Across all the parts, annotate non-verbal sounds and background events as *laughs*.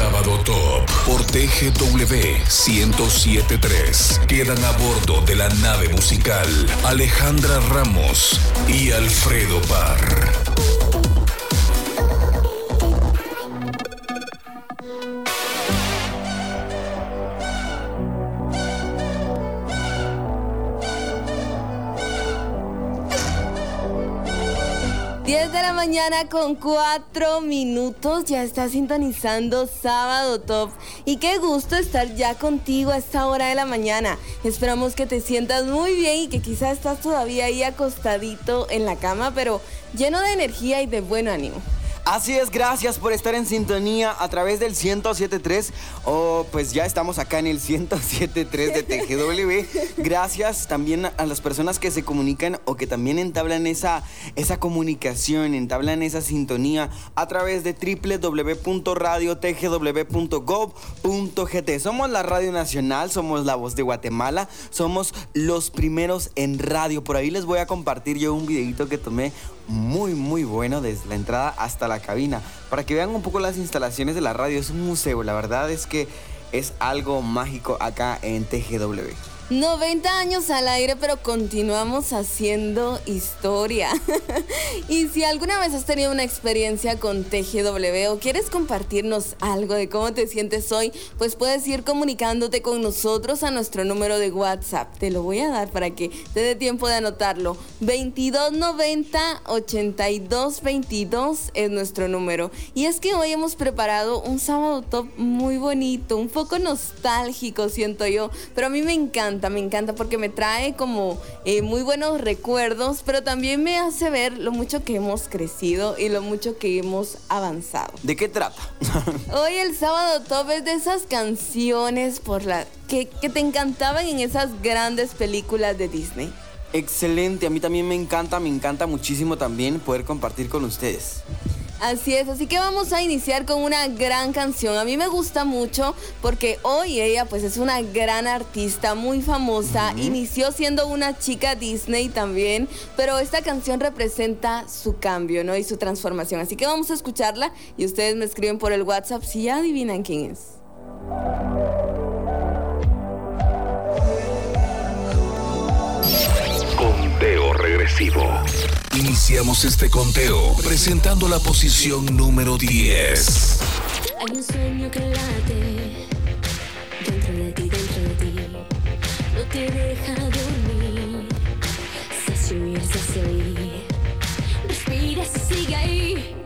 Sábado Top por TGW 1073. Quedan a bordo de la nave musical Alejandra Ramos y Alfredo Parr. 10 de la mañana con 4 minutos, ya está sintonizando Sábado Top. Y qué gusto estar ya contigo a esta hora de la mañana. Esperamos que te sientas muy bien y que quizás estás todavía ahí acostadito en la cama, pero lleno de energía y de buen ánimo. Así es, gracias por estar en sintonía a través del 1073 o pues ya estamos acá en el 1073 de TGW. Gracias también a las personas que se comunican o que también entablan esa, esa comunicación, entablan esa sintonía a través de www.radiotgw.gov.gt. Somos la Radio Nacional, somos la voz de Guatemala, somos los primeros en radio. Por ahí les voy a compartir yo un videito que tomé muy muy bueno desde la entrada hasta la cabina para que vean un poco las instalaciones de la radio. Es un museo, la verdad es que es algo mágico acá en TGW. 90 años al aire, pero continuamos haciendo historia. *laughs* y si alguna vez has tenido una experiencia con TGW o quieres compartirnos algo de cómo te sientes hoy, pues puedes ir comunicándote con nosotros a nuestro número de WhatsApp. Te lo voy a dar para que te dé tiempo de anotarlo. 2290 8222 es nuestro número. Y es que hoy hemos preparado un sábado top muy bonito, un poco nostálgico, siento yo, pero a mí me encanta me encanta porque me trae como eh, muy buenos recuerdos, pero también me hace ver lo mucho que hemos crecido y lo mucho que hemos avanzado. ¿De qué trata? *laughs* Hoy el sábado top es de esas canciones por la que, que te encantaban en esas grandes películas de Disney. Excelente, a mí también me encanta, me encanta muchísimo también poder compartir con ustedes. Así es, así que vamos a iniciar con una gran canción. A mí me gusta mucho porque hoy ella pues es una gran artista, muy famosa. Inició siendo una chica Disney también, pero esta canción representa su cambio, ¿no? Y su transformación. Así que vamos a escucharla y ustedes me escriben por el WhatsApp si ya adivinan quién es. Conteo regresivo. Iniciamos este conteo presentando la posición número 10. Hay un sueño que late dentro de ti, dentro de ti. No te deja dormir. Se hace huir, se hace oír. Respira, sigue ahí.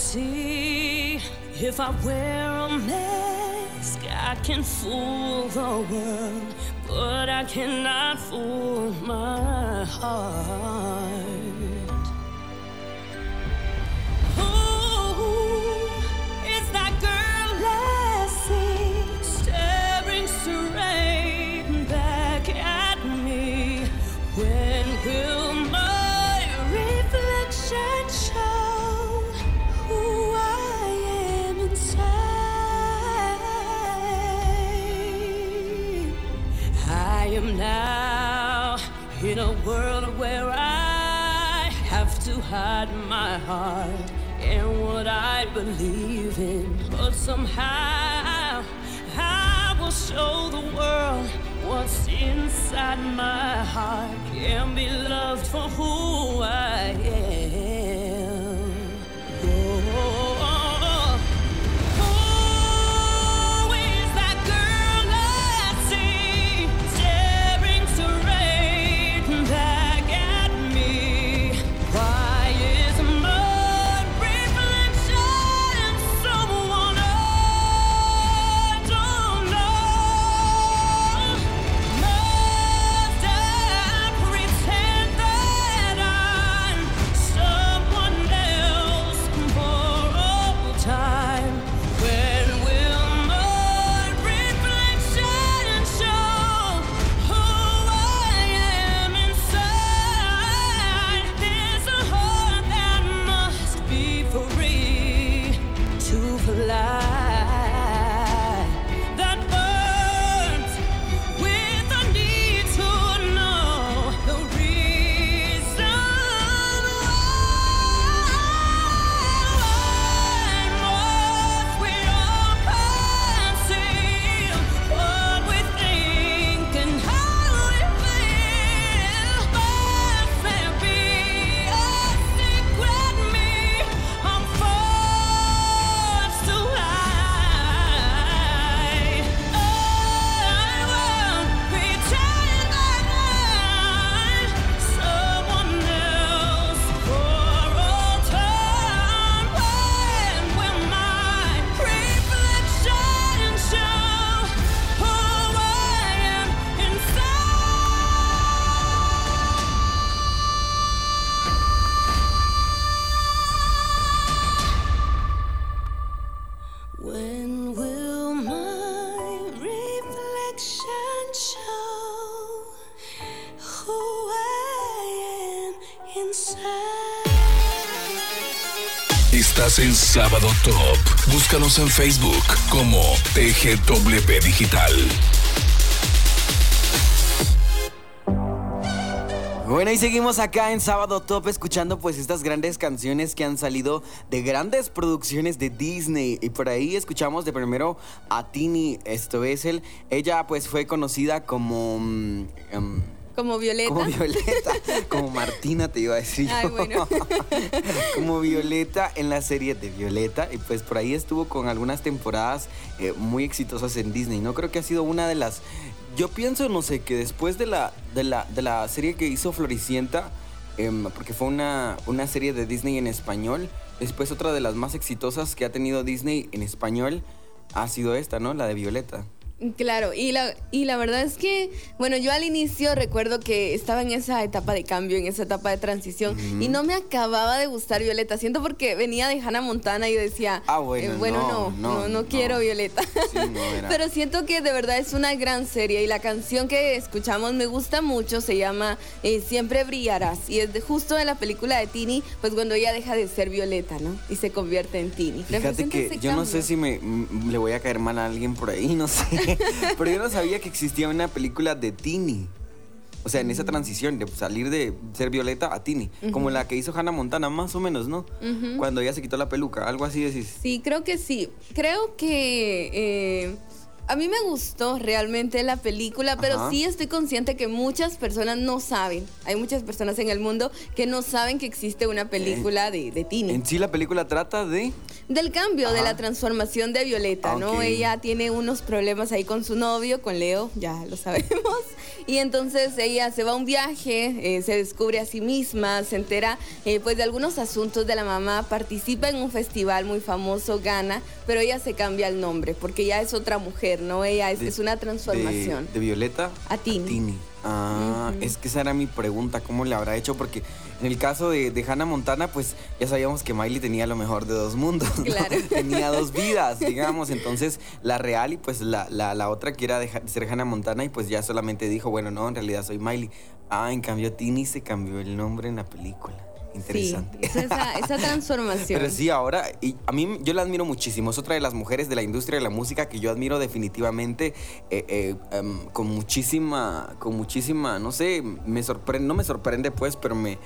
See if I wear a mask, I can fool the world, but I cannot fool my heart. Hide my heart and what I believe in. But somehow I will show the world what's inside my heart. Can be loved for who I am. Estás en Sábado Top. Búscanos en Facebook como TGW Digital. Bueno, y seguimos acá en Sábado Top escuchando pues estas grandes canciones que han salido de grandes producciones de Disney. Y por ahí escuchamos de primero a Tini, esto es el, ella pues fue conocida como... mm, em, Como Violeta. como Violeta, como Martina te iba a decir. yo. Ay, bueno. *laughs* como Violeta en la serie de Violeta y pues por ahí estuvo con algunas temporadas eh, muy exitosas en Disney. No creo que ha sido una de las yo pienso, no sé, que después de la, de la, de la serie que hizo Floricienta, em, porque fue una, una serie de Disney en español, después otra de las más exitosas que ha tenido Disney en español ha sido esta, ¿no? La de Violeta. Claro, y la, y la verdad es que, bueno, yo al inicio recuerdo que estaba en esa etapa de cambio, en esa etapa de transición, y no me acababa de gustar Violeta. Siento porque venía de Hannah Montana y decía, Ah, bueno, eh, bueno, no, no, no, no, no no. quiero Violeta. Sí, *laughs* Pero siento que de verdad es una gran serie y la canción que escuchamos me gusta mucho, se llama eh, Siempre brillarás y es de, justo de la película de Tini, pues cuando ella deja de ser Violeta, ¿no? Y se convierte en Tini. Fíjate que yo no sé si me mm, le voy a caer mal a alguien por ahí, *laughs* no sé. *laughs* Pero yo no sabía que existía una película de Tini. O sea, en esa transición de salir de ser Violeta a Tini. Como la que hizo Hannah Montana, más o menos, ¿no? Cuando ella se quitó la peluca, algo así decís. Sí, creo que sí. Creo que eh, a mí me gustó realmente la película, pero Ajá. sí estoy consciente que muchas personas no saben. Hay muchas personas en el mundo que no saben que existe una película de, de Tini. En sí la película trata de... Del cambio, de la transformación de Violeta, ¿no? Ella tiene unos problemas ahí con su novio, con Leo, ya lo sabemos. Y entonces ella se va a un viaje, eh, se descubre a sí misma, se entera eh, pues de algunos asuntos de la mamá, participa en un festival muy famoso, gana, pero ella se cambia el nombre porque ya es otra mujer, ¿no? Ella es, de- es una transformación. De, de Violeta A Tini. Ah, es que esa era mi pregunta, ¿cómo le habrá hecho? Porque en el caso de, de Hannah Montana, pues ya sabíamos que Miley tenía lo mejor de dos mundos. ¿no? Claro. *laughs* tenía dos *laughs* vidas, digamos. Entonces, la real y pues la, la, la otra que era de ser Hannah Montana y pues ya solamente dijo, bueno, no, en realidad soy Miley. Ah, en cambio Tini se cambió el nombre en la película. Sí, Interesante. es esa, esa *laughs* transformación. Pero sí, ahora, y a mí yo la admiro muchísimo. Es otra de las mujeres de la industria de la música que yo admiro definitivamente eh, eh, em, con muchísima, con muchísima, no sé, me sorprende, no me sorprende pues, pero me,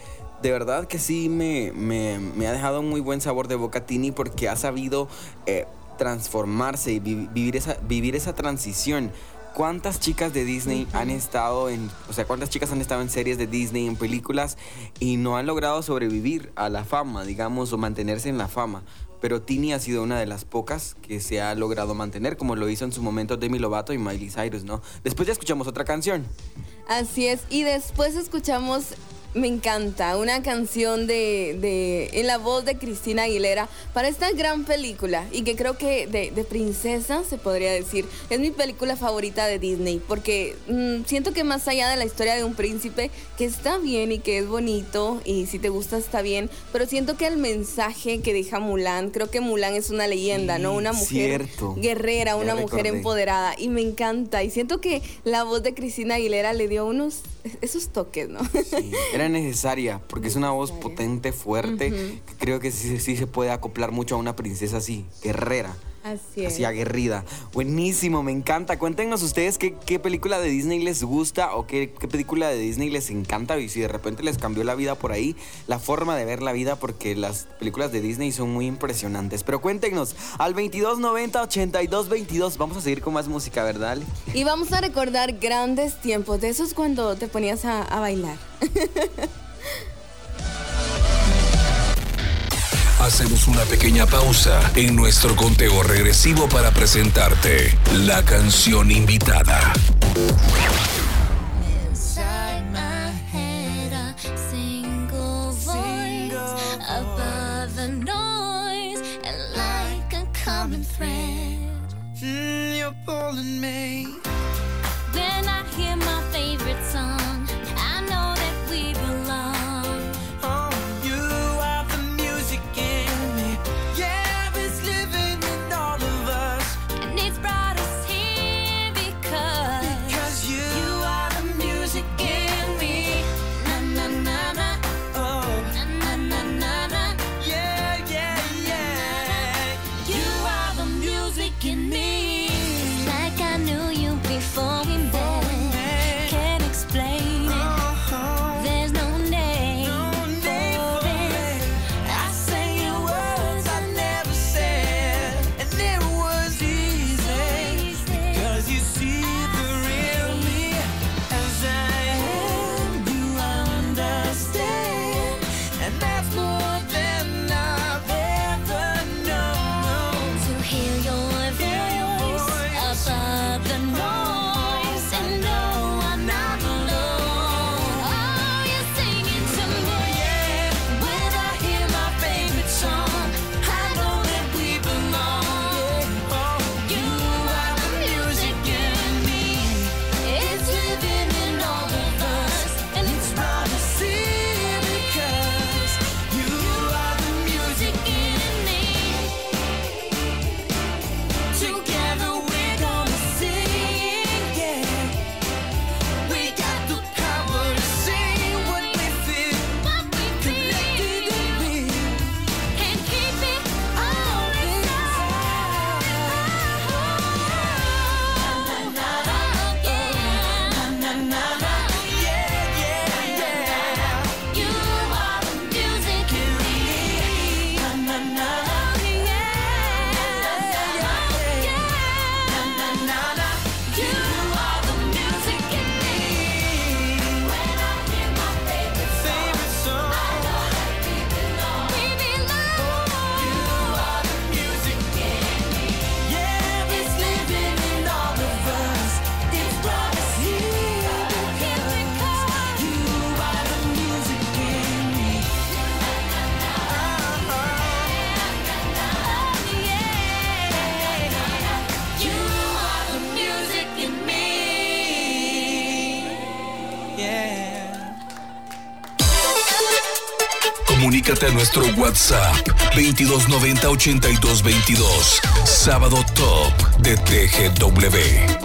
de verdad que sí me, me, me ha dejado un muy buen sabor de boca Tini porque ha sabido eh, transformarse y vi- vivir esa, vivir esa transición. ¿Cuántas chicas de Disney han estado en, o sea, cuántas chicas han estado en series de Disney, en películas y no han logrado sobrevivir a la fama, digamos, o mantenerse en la fama? Pero Tini ha sido una de las pocas que se ha logrado mantener, como lo hizo en su momento Demi Lovato y Miley Cyrus, ¿no? Después ya escuchamos otra canción. Así es. Y después escuchamos, me encanta, una canción de, de- en la voz de Cristina Aguilera para esta gran película y que creo que de, de princesa se podría decir. Es mi película favorita de Disney porque mm, siento que más allá de la historia de un príncipe, que está bien y que es bonito y si te gusta está bien, pero siento que el mensaje que deja Mulan, creo que Mulan es una leyenda, ¿no? Una mujer cierto. guerrera, Ya una mujer empoderada y me encanta y siento que la voz de Cristina Aguilera le dio unos esos toques, ¿no? Sí, era necesaria, porque es una voz potente, fuerte, que creo que sí, sí se puede acoplar mucho a una princesa así, guerrera. Así es. Así aguerrida. Buenísimo, me encanta. Cuéntenos ustedes qué, qué película de Disney les gusta o qué, qué película de Disney les encanta y si de repente les cambió la vida por ahí, la forma de ver la vida, porque las películas de Disney son muy impresionantes. Pero cuéntenos, al 2290 8222 vamos a seguir con más música, ¿verdad? Ale? Y vamos a recordar grandes tiempos, de esos cuando te ponías a, a bailar. *laughs* Hacemos una pequeña pausa en nuestro conteo regresivo para presentarte la canción invitada. Nuestro WhatsApp 2290 8222. Sábado Top de TGW.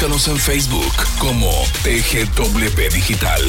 Búscanos en Facebook como TGW Digital.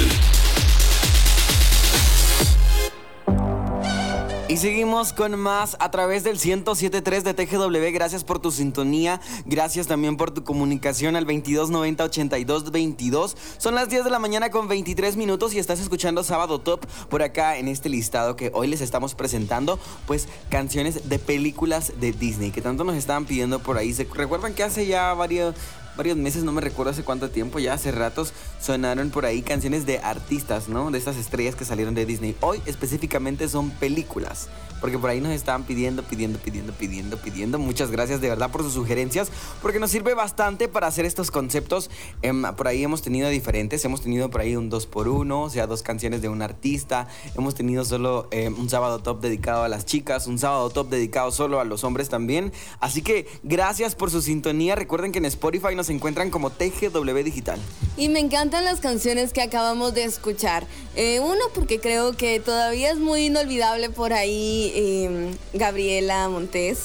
Y seguimos con más a través del 1073 de TGW. Gracias por tu sintonía. Gracias también por tu comunicación al 2290 8222. Son las 10 de la mañana con 23 minutos y estás escuchando Sábado Top por acá en este listado que hoy les estamos presentando. Pues canciones de películas de Disney que tanto nos estaban pidiendo por ahí. ¿Se recuerdan que hace ya varios varios meses, no me recuerdo hace cuánto tiempo, ya hace ratos sonaron por ahí canciones de artistas, ¿no? De estas estrellas que salieron de Disney. Hoy específicamente son películas, porque por ahí nos estaban pidiendo, pidiendo, pidiendo, pidiendo, pidiendo. Muchas gracias de verdad por sus sugerencias, porque nos sirve bastante para hacer estos conceptos. Em, por ahí hemos tenido diferentes, hemos tenido por ahí un 2 por 1 o sea, dos canciones de un artista. Hemos tenido solo em, un sábado top dedicado a las chicas, un sábado top dedicado solo a los hombres también. Así que gracias por su sintonía. Recuerden que en Spotify nos encuentran como TGW Digital. Y me encantan las canciones que acabamos de escuchar. Eh, uno, porque creo que todavía es muy inolvidable por ahí eh, Gabriela Montes,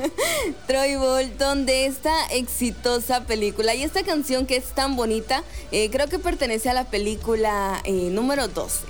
*laughs* Troy Bolton, de esta exitosa película. Y esta canción que es tan bonita, eh, creo que pertenece a la película eh, número 2.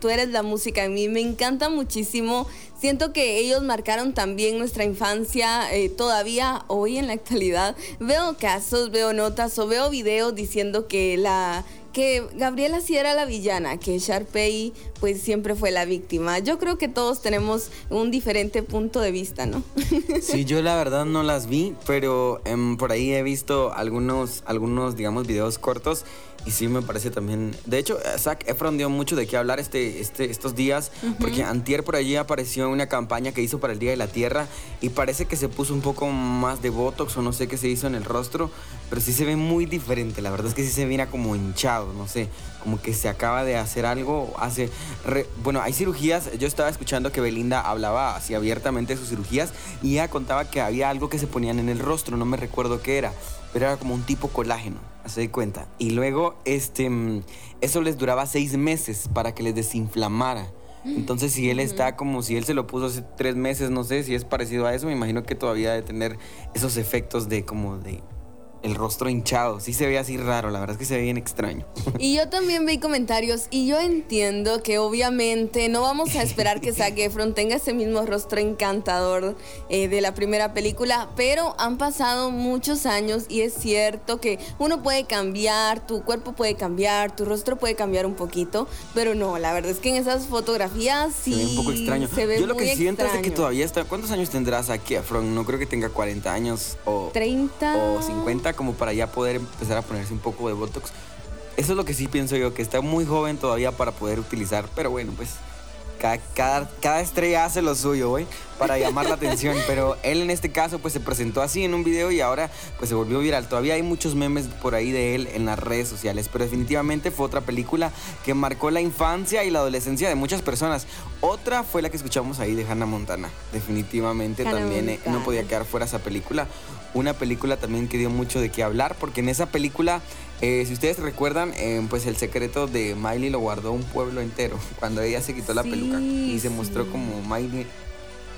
Tú eres la música. A mí me encanta muchísimo. Siento que ellos marcaron también nuestra infancia eh, todavía hoy en la actualidad. Veo casos, veo notas o veo videos diciendo que la que Gabriela sí era la villana, que Sharpay pues siempre fue la víctima. Yo creo que todos tenemos un diferente punto de vista, ¿no? *laughs* Sí, yo la verdad no las vi, pero em, por ahí he visto algunos, algunos, digamos, videos cortos Y sí me parece también. De hecho, Zac Efron dio mucho de qué hablar este, este, estos días, porque Antier por allí apareció una campaña que hizo para el Día de la Tierra y parece que se puso un poco más de botox o no sé qué se hizo en el rostro, pero sí se ve muy diferente. La verdad es que sí se mira como hinchado, no sé, como que se acaba de hacer algo. Hace. re- bueno, hay cirugías. Yo estaba escuchando que Belinda hablaba así abiertamente de sus cirugías y ella contaba que había algo que se ponían en el rostro, no me recuerdo qué era, pero era como un tipo colágeno. Hace de cuenta. Y luego, este, mm, eso les duraba seis meses para que les desinflamara. Entonces, si él está como si él se lo puso hace tres meses, no sé si es parecido a eso, me imagino que todavía debe tener esos efectos de como de el rostro hinchado. Sí se ve así raro, la verdad es que se ve bien extraño. *laughs* Y yo también vi comentarios y yo entiendo que obviamente no vamos a esperar que Zac Efron tenga ese mismo rostro encantador eh, de la primera película, pero han pasado muchos años y es cierto que uno puede cambiar, tu cuerpo puede cambiar, tu rostro puede cambiar un poquito, pero no, la verdad es que en esas fotografías sí se ve un poco extraño. se ve Yo lo muy que siento es de que extraño. todavía está. ¿Cuántos años tendrás aquí, Efron? No creo que tenga 40 años o 30 o 50 como para ya poder empezar a ponerse un poco de Botox. Eso es lo que sí pienso yo, que está muy joven todavía para poder utilizar, pero bueno, pues cada, cada, cada estrella hace lo suyo, güey, para llamar la atención, *laughs* pero él en este caso pues se presentó así en un video y ahora pues se volvió viral. Todavía hay muchos memes por ahí de él en las redes sociales, pero definitivamente fue otra película que marcó la infancia y la adolescencia de muchas personas. Otra fue la que escuchamos ahí de Hannah Montana, definitivamente Hannah también eh, no podía quedar fuera esa película. Una película también que dio mucho de qué hablar, porque en esa película, eh, si ustedes recuerdan, eh, pues el secreto de Miley lo guardó un pueblo entero *laughs* cuando ella se quitó la Sí, peluca y se mostró como Miley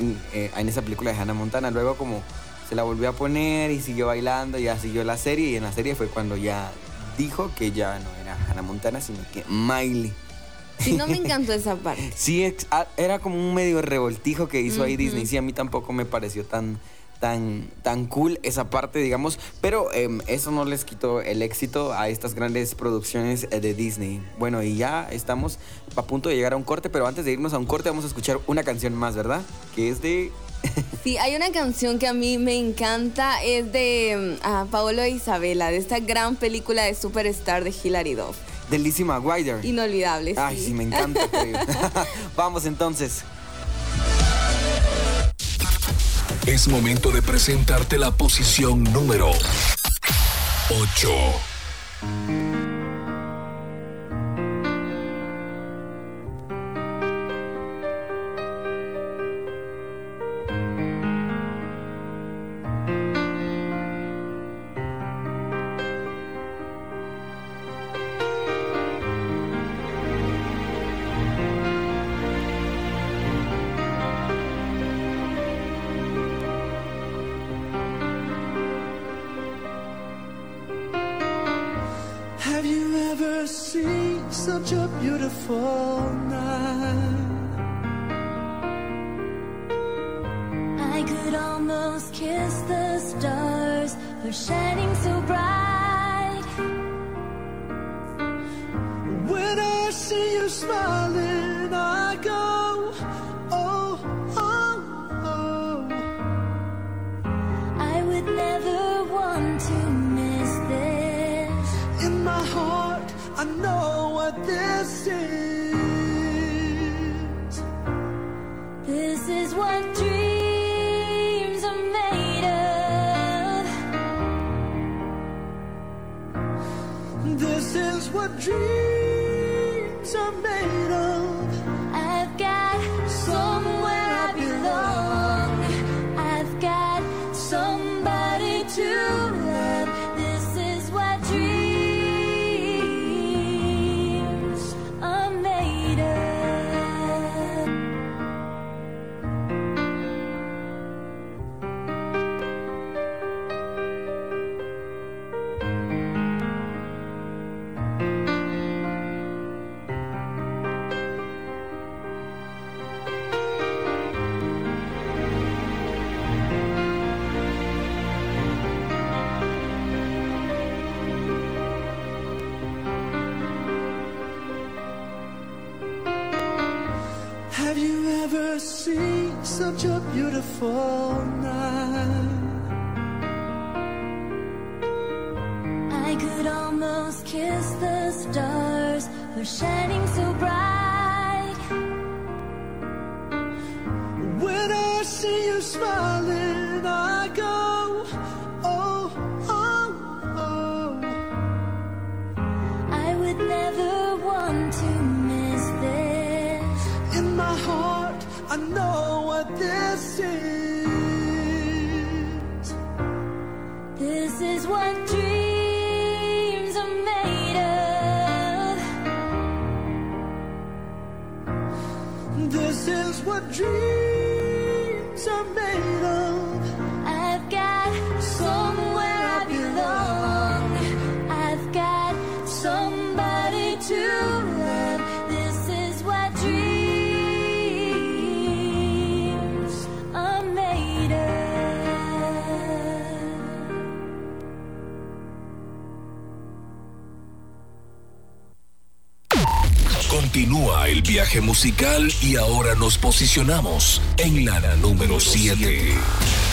en, eh, en esa película de Hannah Montana. Luego como se la volvió a poner y siguió bailando, ya siguió la serie y en la serie fue cuando ya dijo que ya no era Hannah Montana, sino que Miley. Sí, no me *laughs* encantó esa parte. Sí, ah, era como un medio revoltijo que hizo ahí. Disney. Sí, a mí tampoco me pareció tan, tan, tan cool esa parte, digamos. Pero em, eso no les quitó el éxito a estas grandes producciones eh, de Disney. Bueno, y ya estamos a punto de llegar a un corte, pero antes de irnos a un corte vamos a escuchar una canción más, ¿verdad? Que es de... *laughs* Sí, hay una canción que a mí me encanta, es de ah, Paolo e Isabela, de esta gran película de Superstar de Hilary Duff. de Lizzie McGuire. Inolvidable. Ay, sí, me encanta. *laughs* *laughs* vamos entonces. Es momento de presentarte la posición número 8. Viaje musical y ahora nos posicionamos en la número 7.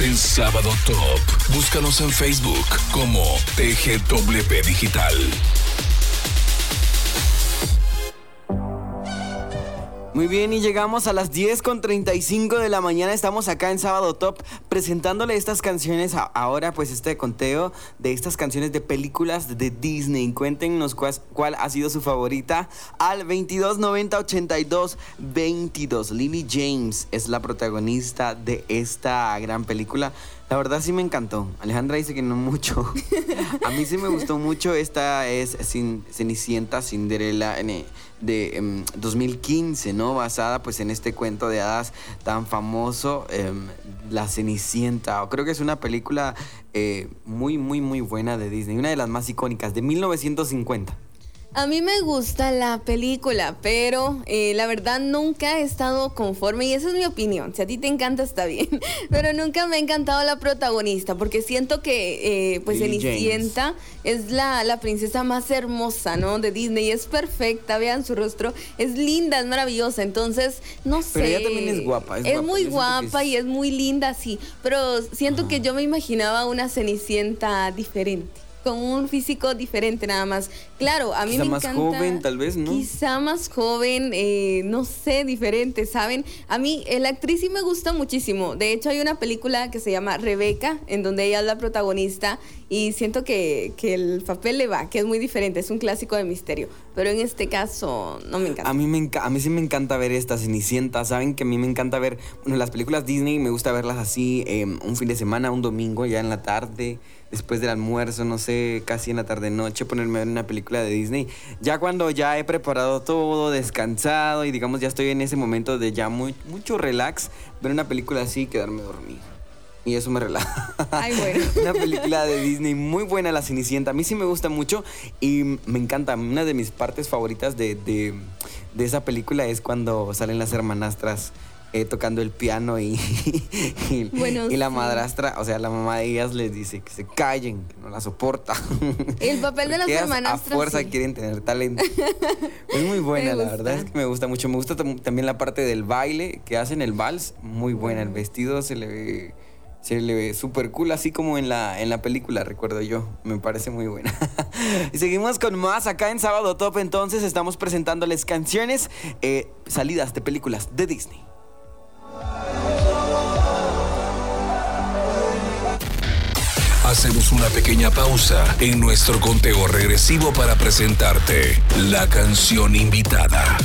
En Sábado Top. Búscanos en Facebook como TGWP Digital. Muy bien, y llegamos a las 10 con 35 de la mañana. Estamos acá en Sábado Top presentándole estas canciones. Ahora, pues, este conteo de estas canciones de películas de Disney. Cuéntenos cuál, cuál ha sido su favorita al 22 90 82 22. Lily James es la protagonista de esta gran película. La verdad sí me encantó. Alejandra dice que no mucho. *laughs* A mí sí me gustó mucho. Esta es Cin- Cenicienta Cinderella eh, de em, 2015, ¿no? Basada pues en este cuento de hadas tan famoso, em, La Cenicienta. Creo que es una película eh, muy, muy, muy buena de Disney. Una de las más icónicas, de 1950. A mí me gusta la película, pero eh, la verdad nunca he estado conforme y esa es mi opinión. Si a ti te encanta está bien, *laughs* pero nunca me ha encantado la protagonista porque siento que eh, pues Cenicienta es la, la princesa más hermosa, ¿no? De Disney, es perfecta, vean su rostro, es linda, es maravillosa, entonces no sé. Pero ella también es guapa, es guapa. muy Yo guapa es- y es muy linda, sí, pero siento que yo me imaginaba una Cenicienta diferente. Con un físico diferente nada más. Claro, a mí Quizá me más encanta. joven, tal vez, ¿no? Quizá más joven, eh, no sé, diferente, ¿saben? A mí eh, la actriz sí me gusta muchísimo. De hecho, hay una película que se llama Rebeca, en donde ella es la protagonista y siento que, que el papel le va, que es muy diferente, es un clásico de misterio. Pero en este caso no me encanta. A mí, me enca- a mí sí me encanta ver esta Cenicienta. Saben que a mí me encanta ver bueno, las películas Disney, me gusta verlas así eh, un fin de semana, un domingo, ya en la tarde, después del almuerzo, no sé, casi en la tarde-noche, ponerme a ver una película de Disney. Ya cuando ya he preparado todo, descansado y digamos ya estoy en ese momento de ya muy, mucho relax, ver una película así y quedarme dormido. Y eso me relaja. Ay, bueno. *laughs* Una película de Disney muy buena, La Cenicienta. A mí sí me gusta mucho y me encanta. Una de mis partes favoritas de, de- de esa película es cuando salen las hermanastras eh, tocando el piano y, *laughs* y, Bueno, y la sí. madrastra, o sea, la mamá de ellas les dice que se callen, que no la soporta. El papel de *laughs* las hermanastras, A fuerza sí. quieren tener talento. Es muy *laughs* buena, la verdad es que me gusta mucho. Me gusta tam- también la parte del baile que hacen el vals, muy buena. El vestido se le ve se le ve súper cool, así como en la, en la película, recuerdo yo. Me parece muy buena. y seguimos con más acá en Sábado Top. Entonces estamos presentándoles canciones, eh, salidas de películas de Disney. Hacemos una pequeña pausa en nuestro conteo regresivo para presentarte la canción invitada.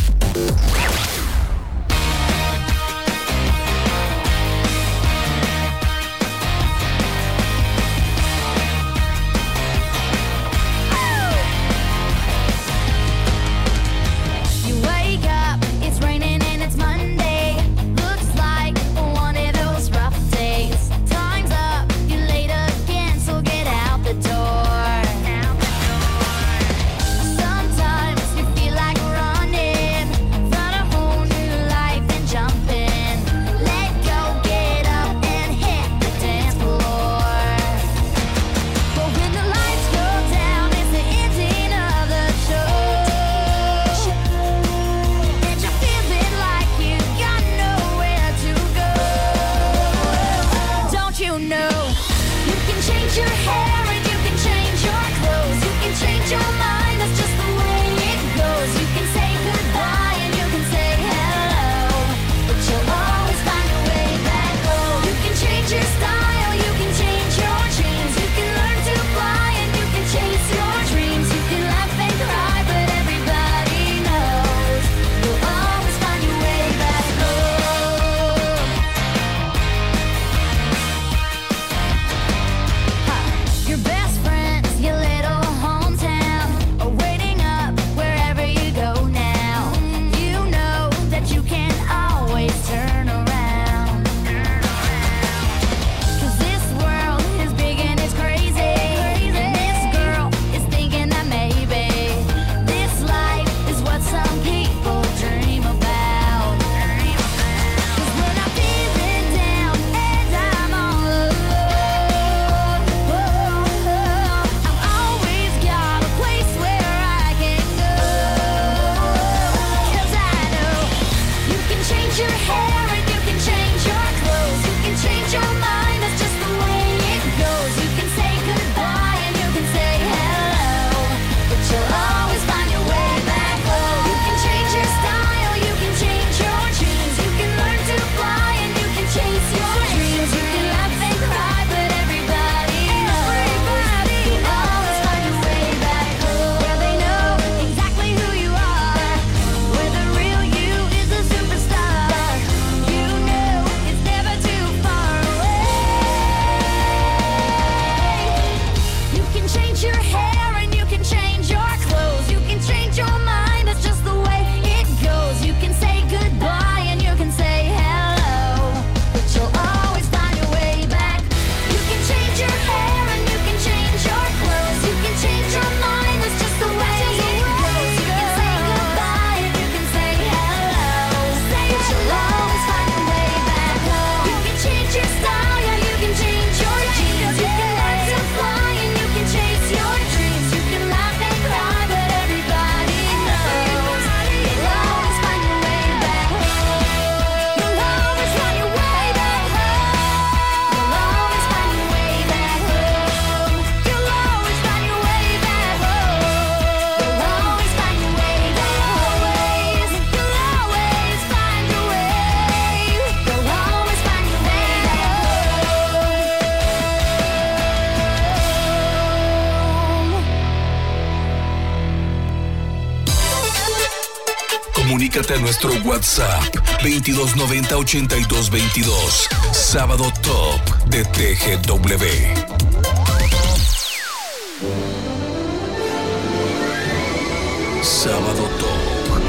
Nuestro WhatsApp 2290 8222. Sábado Top de TGW. Sábado Top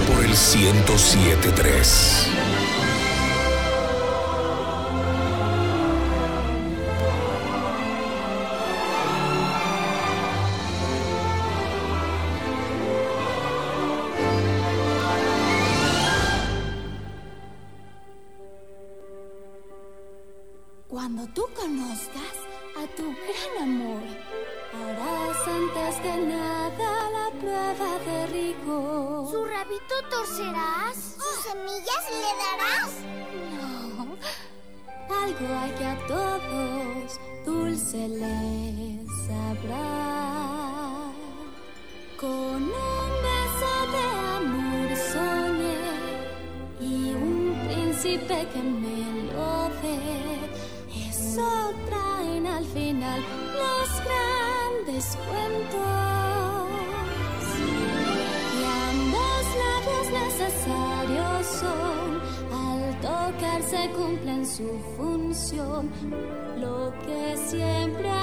por el 1073. Lo que siempre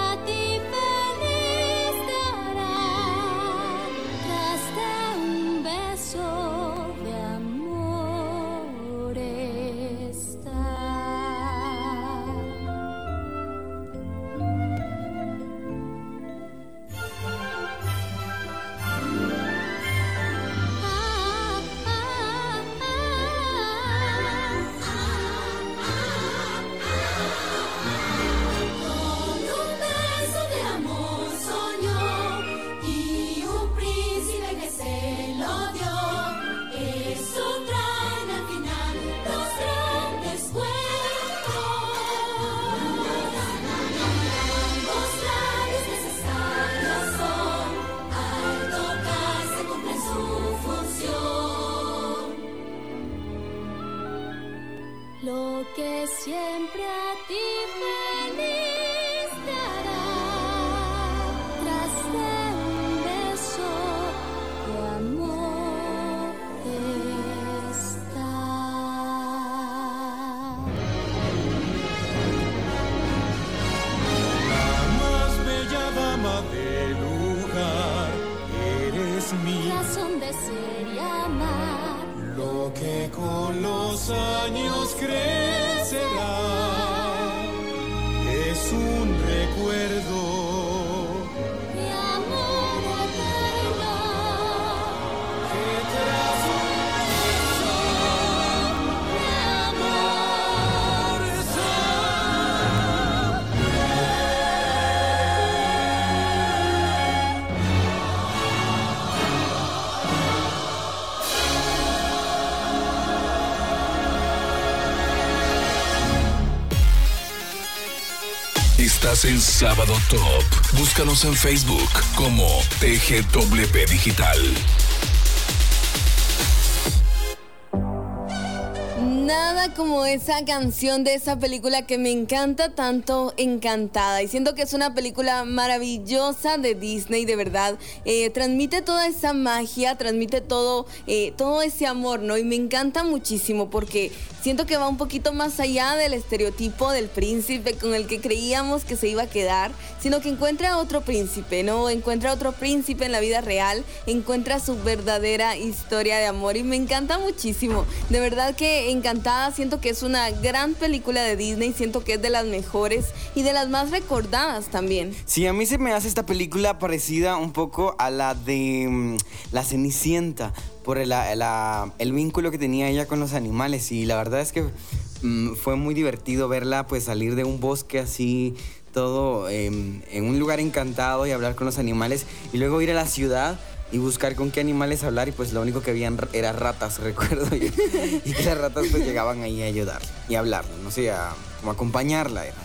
Estás en Sábado Top. Búscanos en Facebook como TGW Digital. Nada como esa canción de esa película que me encanta tanto, Encantada. Y siento que es una película maravillosa de Disney, de verdad. Eh, transmite toda esa magia, transmite todo, eh, todo ese amor, ¿no? Y me encanta muchísimo porque siento que va un poquito más allá del estereotipo del príncipe con el que creíamos que se iba a quedar, sino que encuentra otro príncipe, ¿no? Encuentra otro príncipe en la vida real, encuentra su verdadera historia de amor y me encanta muchísimo. De verdad que encantada, siento que es una gran película de Disney, siento que es de las mejores y de las más recordadas también. Sí, a mí se me hace esta película parecida un poco a la de mm, La Cenicienta, por el, el vínculo que tenía ella con los animales. Y la verdad es que mm, fue muy divertido verla pues salir de un bosque así, todo em, en un lugar encantado y hablar con los animales. Y luego ir a la ciudad y buscar con qué animales hablar. Y pues lo único que habían era ratas, *laughs* recuerdo. Y, que las ratas pues llegaban ahí a ayudarle y a hablarle, no sé, como acompañarla. Era.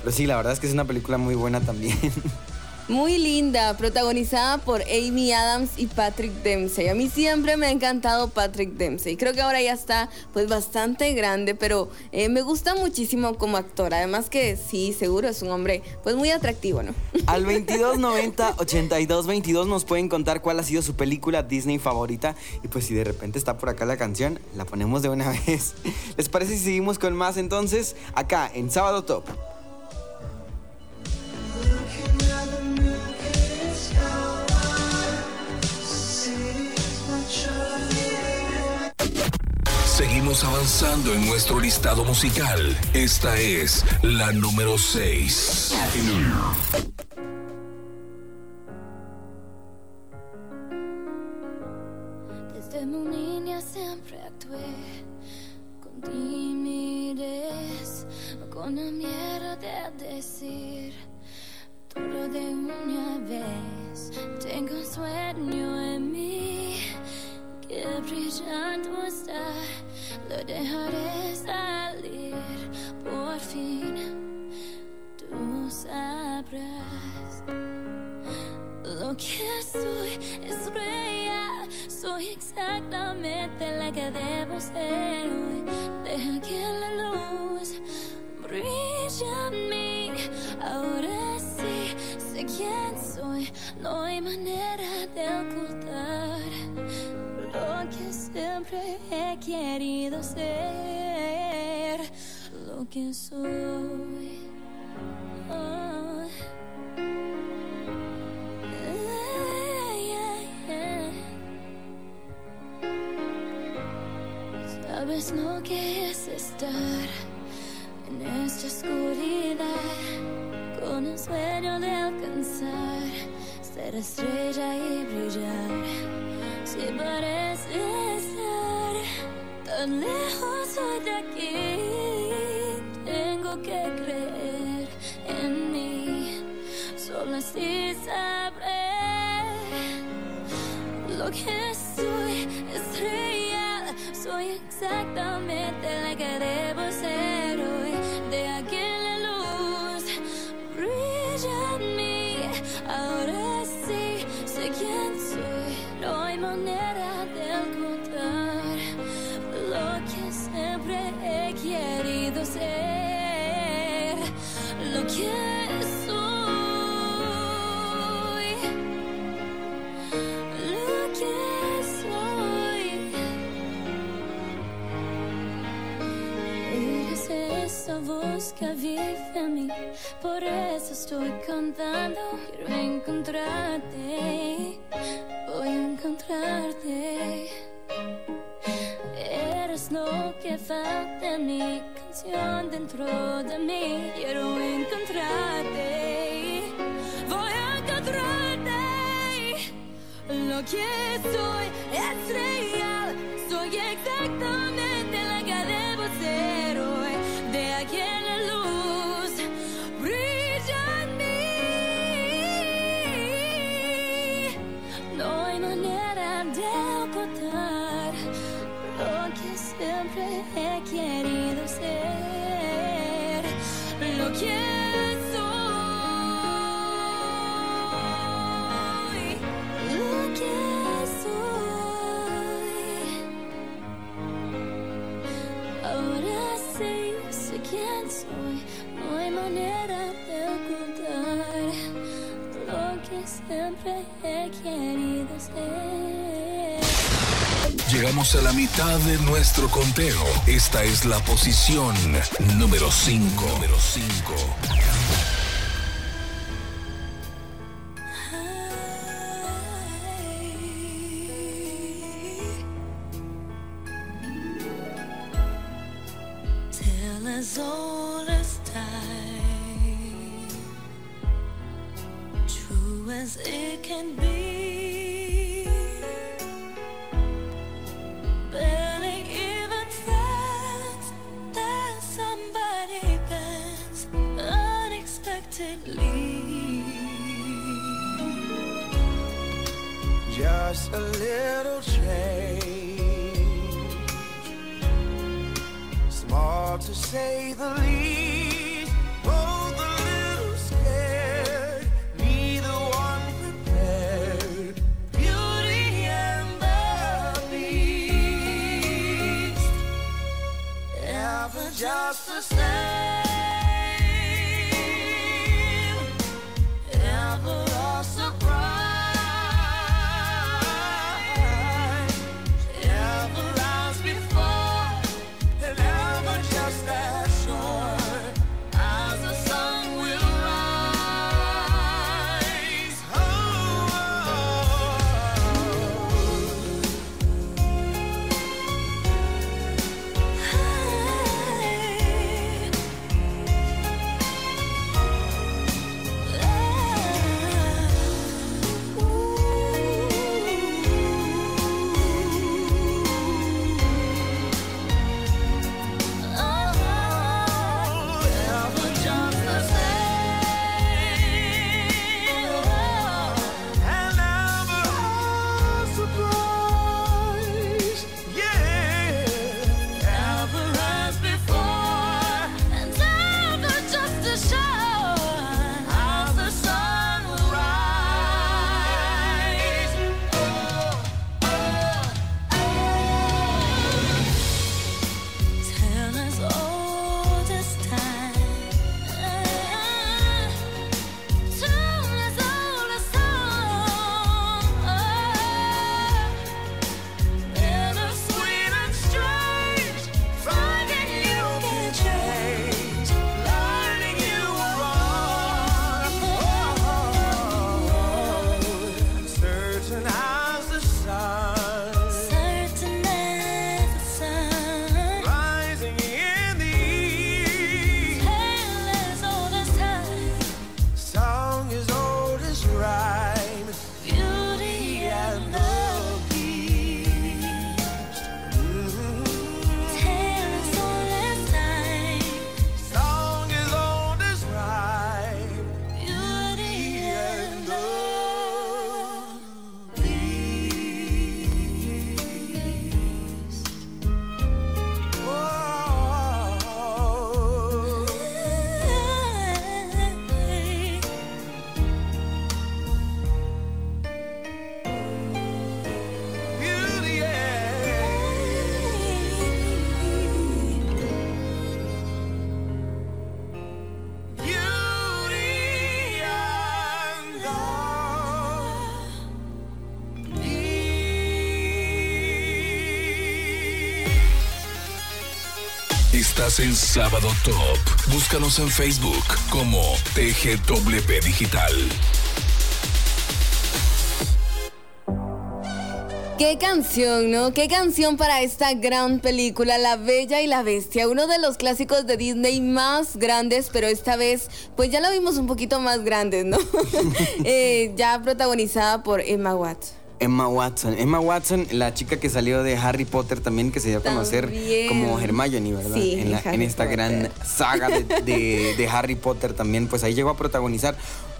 Pero sí, la verdad es que es una película muy buena también. *laughs* Muy linda, protagonizada por Amy Adams y Patrick Dempsey. A mí siempre me ha encantado Patrick Dempsey. Creo que ahora ya está pues bastante grande, pero eh, me gusta muchísimo como actor. Además que sí, seguro es un hombre pues muy atractivo, ¿no? *laughs* Al 2290 8222 nos pueden contar cuál ha sido su película Disney favorita y pues si de repente está por acá la canción, la ponemos de una *laughs* vez. ¿Les parece si seguimos con más entonces acá en Sábado Top? Seguimos avanzando en nuestro listado musical. Esta es la número 6. Soy. Sabes lo que es estar en esta oscuridad con el sueño de alcanzar, ser estrella y brillar. Si parece estar tan lejos de aquí, que vive en mí. Por eso estoy cantando Quiero encontrarte. Voy a encontrarte. Eres lo que falta en mi canción dentro de mí. Quiero encontrarte. Voy a encontrarte. Lo que soy es de ocultar lo que siempre he querido ser. Lo que soy. Lo que soy. Ahora sí sé quién soy. No hay manera de ocultar lo que siempre he querido ser. Llegamos a la mitad de nuestro conteo. Esta es la posición número 5. Número 5. En Sábado Top. Búscanos en Facebook como TGW Digital. Qué canción, ¿no? Qué canción para esta gran película, La Bella y la Bestia, uno de los clásicos de Disney más grandes, pero esta vez, pues ya la vimos un poquito más grandes, ¿no? *laughs* Eh, ya protagonizada por Emma Watson. Emma Watson. Emma Watson, la chica que salió de Harry Potter también, que se dio a conocer También. como Hermione, ¿verdad? Sí, en, la- en esta gran saga de, *laughs* de- de Harry Potter también, pues ahí llegó a protagonizar.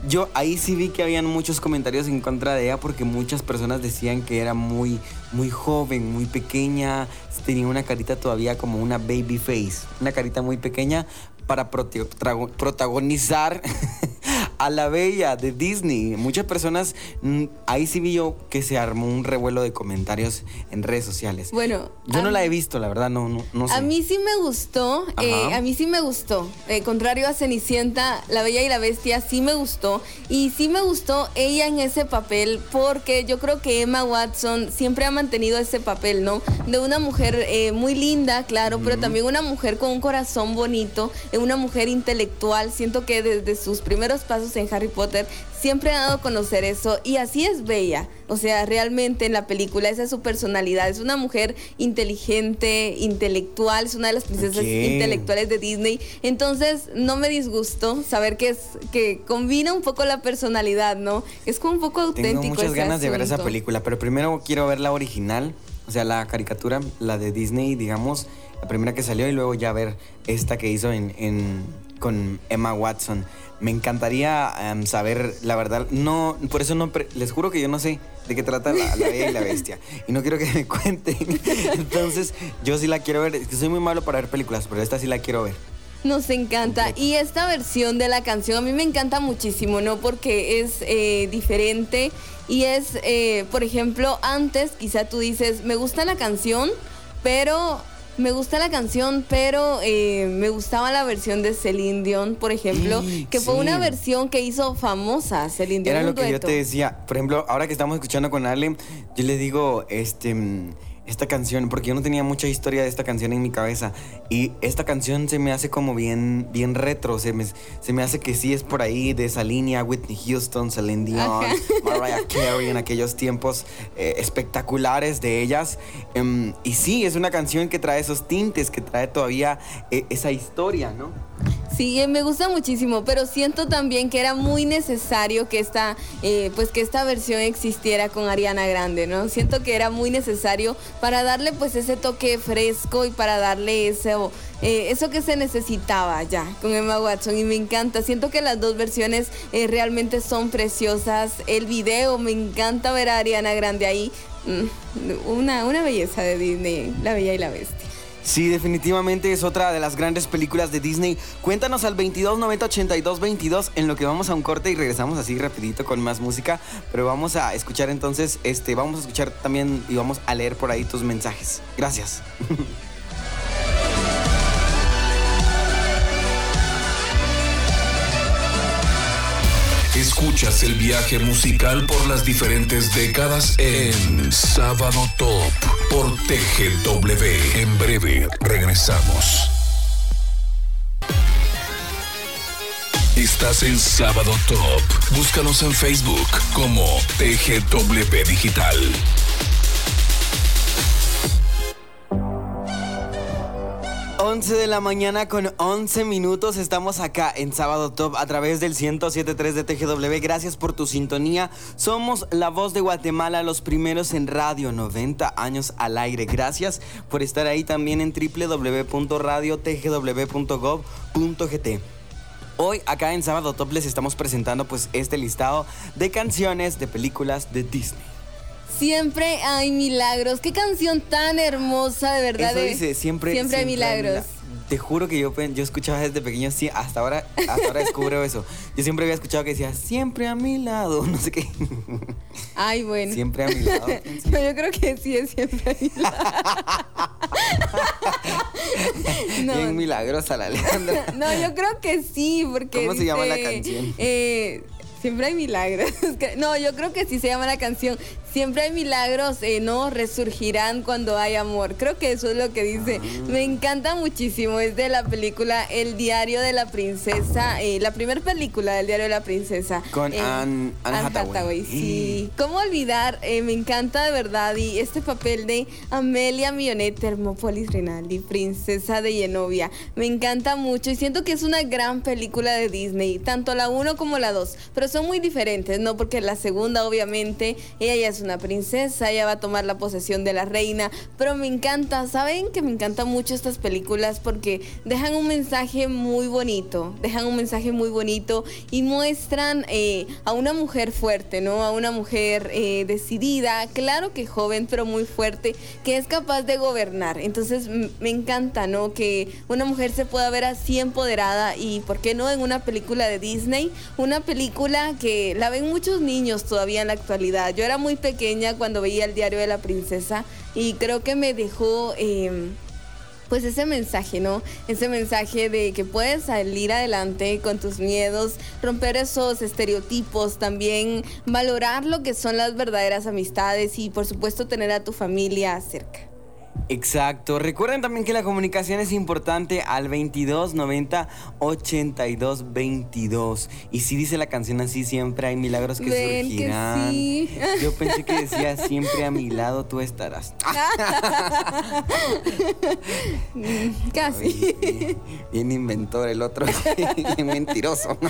Yo ahí sí vi que habían muchos comentarios en contra de ella porque muchas personas decían que era muy, muy joven, muy pequeña, tenía una carita todavía como una baby face, una carita muy pequeña para protagonizar *laughs* a la bella de Disney. Muchas personas, mm, ahí sí vi yo que se armó un revuelo de comentarios en redes sociales. Bueno, yo no la he visto, la verdad, no, no, no sé. A mí sí me gustó, eh, a mí sí me gustó. Eh, contrario a Cenicienta, La Bella y la Bestia sí me gustó. Y sí me gustó ella en ese papel porque yo creo que Emma Watson siempre ha mantenido ese papel, ¿no? De una mujer eh, muy linda, claro, pero también una mujer con un corazón bonito, una mujer intelectual. Siento que desde sus primeros pasos en Harry Potter siempre ha dado a conocer eso y así es Bella. O sea, realmente en la película esa es su personalidad. Es una mujer inteligente, intelectual, es una de las princesas intelectuales de Disney. Entonces, no me disgustó saber que es que combina un poco la personalidad, ¿no? Es como un poco auténtico. Tengo muchas ese ganas de ver esa película, pero primero quiero ver la original, o sea, la caricatura, la de Disney, digamos, la primera que salió y luego ya ver esta que hizo en, en- con Emma Watson. Me encantaría em, saber, la verdad, no, por eso no, les juro que yo no sé de qué trata la, la Bella y la Bestia y no quiero que me *laughs* cuenten. Entonces, yo sí la quiero ver, es que soy muy malo para ver películas, pero esta sí la quiero ver. Nos encanta. Y esta versión de la canción a mí me encanta muchísimo, ¿no? Porque es eh, diferente y es, eh, por ejemplo, antes quizá tú dices, me gusta la canción, pero... Me gusta la canción, pero eh, me gustaba la versión de Celine Dion, por ejemplo, Sí, que fue sí. una versión que hizo famosa Celine Dion. Era lo que yo te decía. Por ejemplo, ahora que estamos escuchando con Ale, yo le digo, este, mm, esta canción, porque yo no tenía mucha historia de esta canción en mi cabeza. Y esta canción se me hace como bien, bien retro. Se me, se me hace que sí es por ahí de esa línea. Whitney Houston, Celine Dion, Ajá. *laughs* Mariah Carey en aquellos tiempos eh, espectaculares de ellas. Em, y sí, es una canción que trae esos tintes, que trae todavía eh, esa historia, ¿no? Sí, eh, me gusta muchísimo, pero siento también que era muy necesario que esta, eh, pues que esta versión existiera con Ariana Grande, ¿no? Siento que era muy necesario para darle pues ese toque fresco y para darle eso, eh, eso que se necesitaba ya con Emma Watson y me encanta. Siento que las dos versiones eh, realmente son preciosas. El video, me encanta ver a Ariana Grande ahí. Mm, Una, una belleza de Disney, La Bella y la Bestia. Sí, definitivamente es otra de las grandes películas de Disney. Cuéntanos al 22 90 82 22 en lo que vamos a un corte y regresamos así rapidito con más música, pero vamos a escuchar entonces este vamos a escuchar también y vamos a leer por ahí tus mensajes. Gracias. *laughs* Escuchas el viaje musical por las diferentes décadas en Sábado Top por TGW. En breve regresamos. Estás en Sábado Top. Búscanos en Facebook como TGW Digital. Once de la mañana con 11 minutos. Estamos acá en Sábado Top a través del 107.3 de TGW. Gracias por tu sintonía. Somos la voz de Guatemala, los primeros en radio, 90 años al aire. Gracias por estar ahí también en www.radiotgw.gov.gt. Hoy acá en Sábado Top les estamos presentando pues este listado de canciones de películas de Disney. Siempre hay milagros. Qué canción tan hermosa, de verdad. Eso dice, siempre, Siempre hay milagros. mila- Te juro que yo, yo escuchaba desde pequeño, sí, hasta ahora, hasta ahora descubro eso. Yo siempre había escuchado que decía, siempre a mi lado, no sé qué. Ay, bueno. Siempre a mi lado. *laughs* No, yo creo que sí es siempre hay milagros. *laughs* no, Bien milagrosa la Alejandra. *laughs* no, yo creo que sí, porque. ¿Cómo se llama la canción? eh, Siempre hay milagros. No, yo creo que sí se llama la canción. Siempre hay milagros, eh, no resurgirán cuando hay amor. Creo que eso es lo que dice. Ah. Me encanta muchísimo. Es de la película El diario de la princesa, eh, la primera película del diario de la princesa. Con Eh, Anne- Anne Hathaway. sí. ¿Cómo olvidar? Eh, me encanta de verdad. Y este papel de Amelia Millonet Termópolis Rinaldi, princesa de Genovia. Me encanta mucho y siento que es una gran película de Disney, tanto la 1 como la 2. Pero son muy diferentes, ¿no? Porque la segunda, obviamente, ella ya es una princesa, ella va a tomar la posesión de la reina. Pero me encanta, ¿saben que me encantan mucho estas películas? Porque dejan un mensaje muy bonito, dejan un mensaje muy bonito y muestran eh, a una mujer fuerte, ¿no? A una mujer eh, decidida, claro que joven, pero muy fuerte, que es capaz de gobernar. Entonces me encanta, ¿no? Que una mujer se pueda ver así empoderada y, ¿por qué no? En una película de Disney, una película que la ven muchos niños todavía en la actualidad. Yo era muy pequeña cuando veía el diario de la princesa y creo que me dejó... em, pues ese mensaje, ¿no? Ese mensaje de que puedes salir adelante con tus miedos, romper esos estereotipos, también valorar lo que son las verdaderas amistades y por supuesto tener a tu familia cerca. Exacto. Recuerden también que la comunicación es importante al 22 90 82 22. Y si dice la canción así, siempre hay milagros que Ven que surgirán. sí. Yo pensé que decía siempre a mi lado tú estarás. *laughs* Casi. Oye, Bien inventor el otro, *laughs* bien mentiroso. *laughs*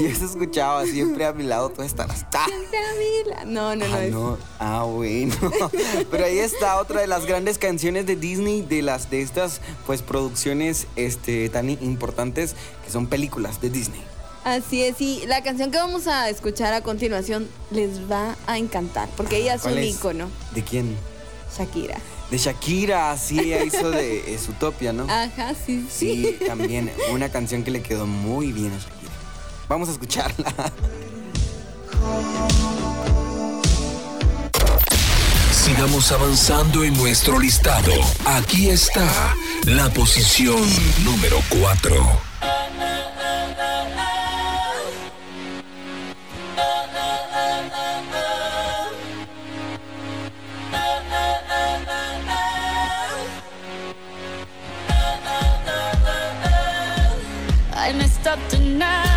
Yo eso escuchaba siempre a mi lado tú estarás. Siempre a mi la- No, no, no. Ah, es- no. Ah, bueno. Pero ahí está otra de las grandes canciones de Disney, de las de estas pues producciones este, tan importantes que son películas de Disney. Así es, y la canción que vamos a escuchar a continuación les va a encantar, porque ella es ¿Cuál un es? ícono, ¿De quién? Shakira. De Shakira, sí, ella hizo de es Utopia, ¿no? Ajá, sí, sí. Sí, también una canción que le quedó muy bien a Shakira. Vamos a escucharla. *laughs* Sigamos avanzando en nuestro listado. Aquí está la posición número 4. I messed up tonight.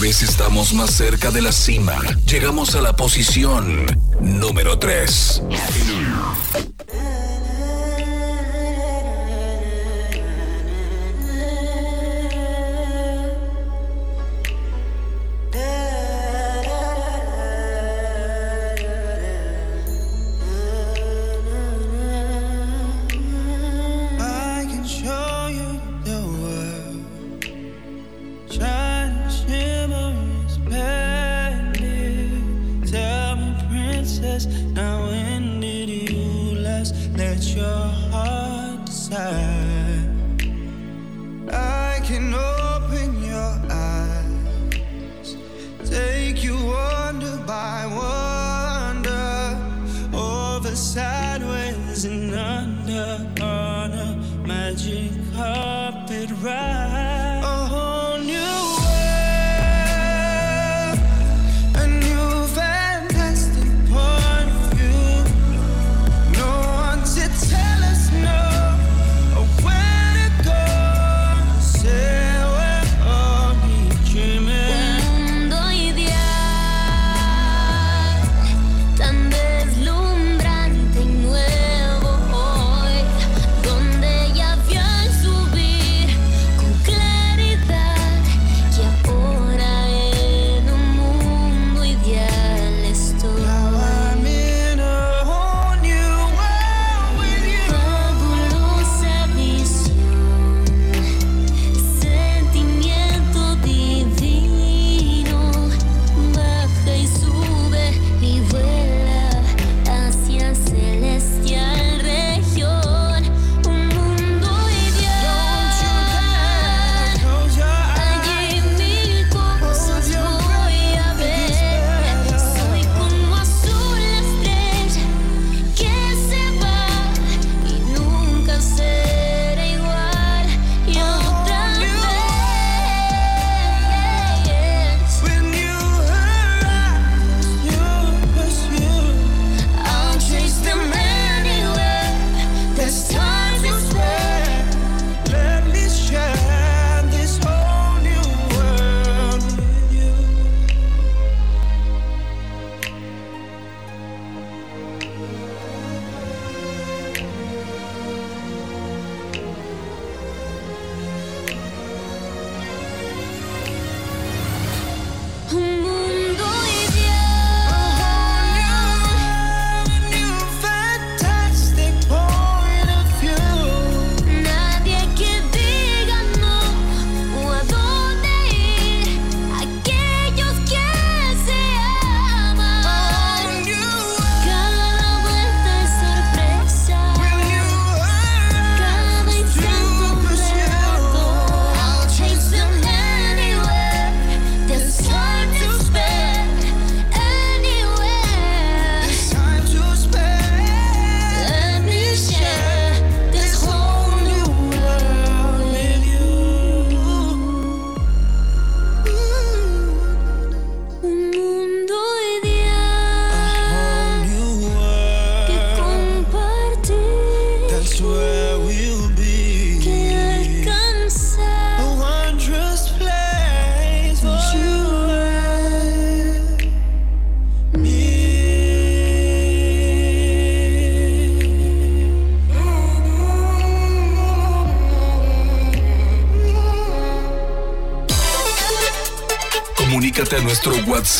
vez estamos más cerca de la cima. Llegamos a la posición número 3.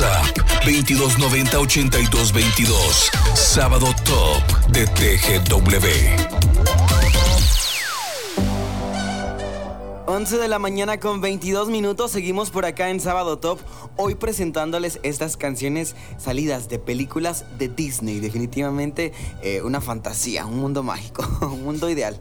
WhatsApp 2290 8222. Sábado Top de TGW. 11 de la mañana con 22 minutos, seguimos por acá en Sábado Top, hoy presentándoles estas canciones salidas de películas de Disney, definitivamente eh, una fantasía, un mundo mágico, *laughs* un mundo ideal.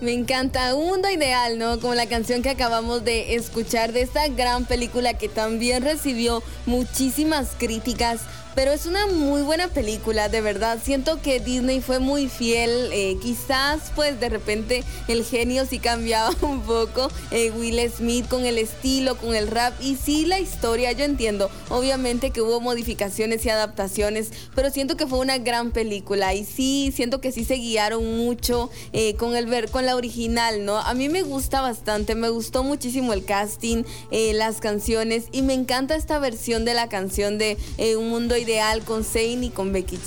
Me encanta, un mundo ideal, ¿no? Como la canción que acabamos de escuchar de esta gran película que también recibió muchísimas críticas pero es una muy buena película, de verdad. Siento que Disney fue muy fiel. eh, quizás, pues, de repente el genio sí cambiaba *laughs* un poco. eh, Will Smith con el estilo, con el rap. Y sí, la historia, yo entiendo. Obviamente que hubo modificaciones y adaptaciones. Pero siento que fue una gran película. Y sí, siento que sí se guiaron mucho eh, con, el ver, con la original, ¿no? A mí me gusta bastante. Me gustó muchísimo el casting, eh, las canciones. Y me encanta esta versión de la canción de eh, Un Mundo Ideal con Zayn y con Becky G.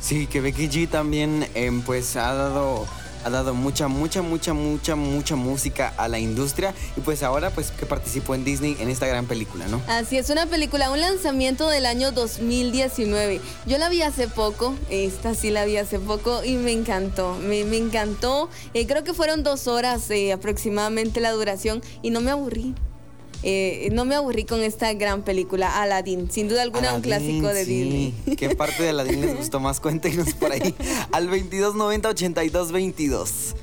Sí, que Becky G también em, pues ha dado ha dado mucha mucha mucha mucha mucha música a la industria y pues ahora pues que participó en Disney en esta gran película, ¿no? Así es, una película, un lanzamiento del año 2019. Yo la vi hace poco, esta sí la vi hace poco y me encantó, me, me encantó. Eh, creo que fueron dos horas eh, aproximadamente la duración y no me aburrí. Eh, no me aburrí con esta gran película, Aladdin. Sin duda alguna, un clásico de sí. Disney. ¿Qué parte de Aladdin les gustó más? Cuéntenos por ahí. *laughs* Al 2290 8222.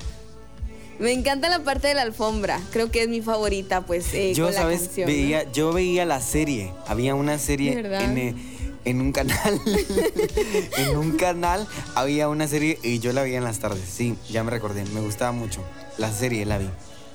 Me encanta la parte de la alfombra. Creo que es mi favorita, pues, eh, Yo, con la canción. ¿no? veía, yo veía la serie. Había una serie eh, en un canal. *laughs* en un canal había una serie y yo la veía en las tardes. Sí, ya me recordé. Me gustaba mucho. La serie la vi.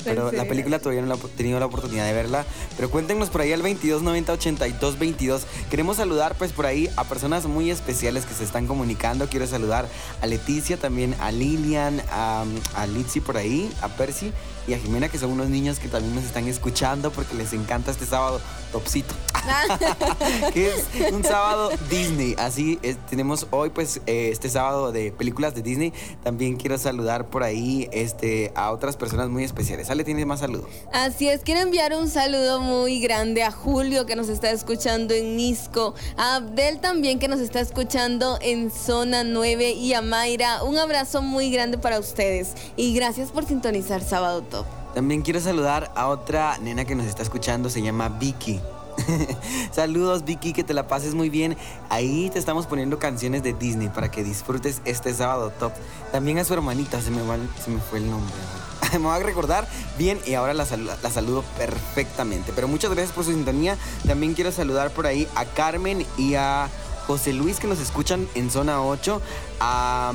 Pero la película todavía no la he tenido la oportunidad de verla. Pero cuéntenos por ahí al 2290 82 22. Queremos saludar pues por ahí a personas muy especiales que se están comunicando. Quiero saludar a Leticia, también a Lilian, a, a Litzy por ahí, a Percy y a Jimena, que son unos niños que también nos están escuchando porque les encanta este sábado topcito. *laughs* que es un sábado Disney. Así es, tenemos hoy pues eh, este sábado de películas de Disney. También quiero saludar por ahí este, a otras personas muy especiales. Ale, tienes más saludos. Así es, quiero enviar un saludo muy grande a Julio que nos está escuchando en Nisco, a Abdel también que nos está escuchando en Zona 9 y a Mayra. Un abrazo muy grande para ustedes y gracias por sintonizar Sábado Top. También quiero saludar a otra nena que nos está escuchando, se llama Vicky. *laughs* Saludos Vicky, que te la pases muy bien. Ahí te estamos poniendo canciones de Disney para que disfrutes este sábado top. También a su hermanita, se me, se me fue el nombre. *laughs* me va a recordar bien y ahora la, salu- la saludo perfectamente. Pero muchas gracias por su sintonía. También quiero saludar por ahí a Carmen y a José Luis que nos escuchan en zona 8. A,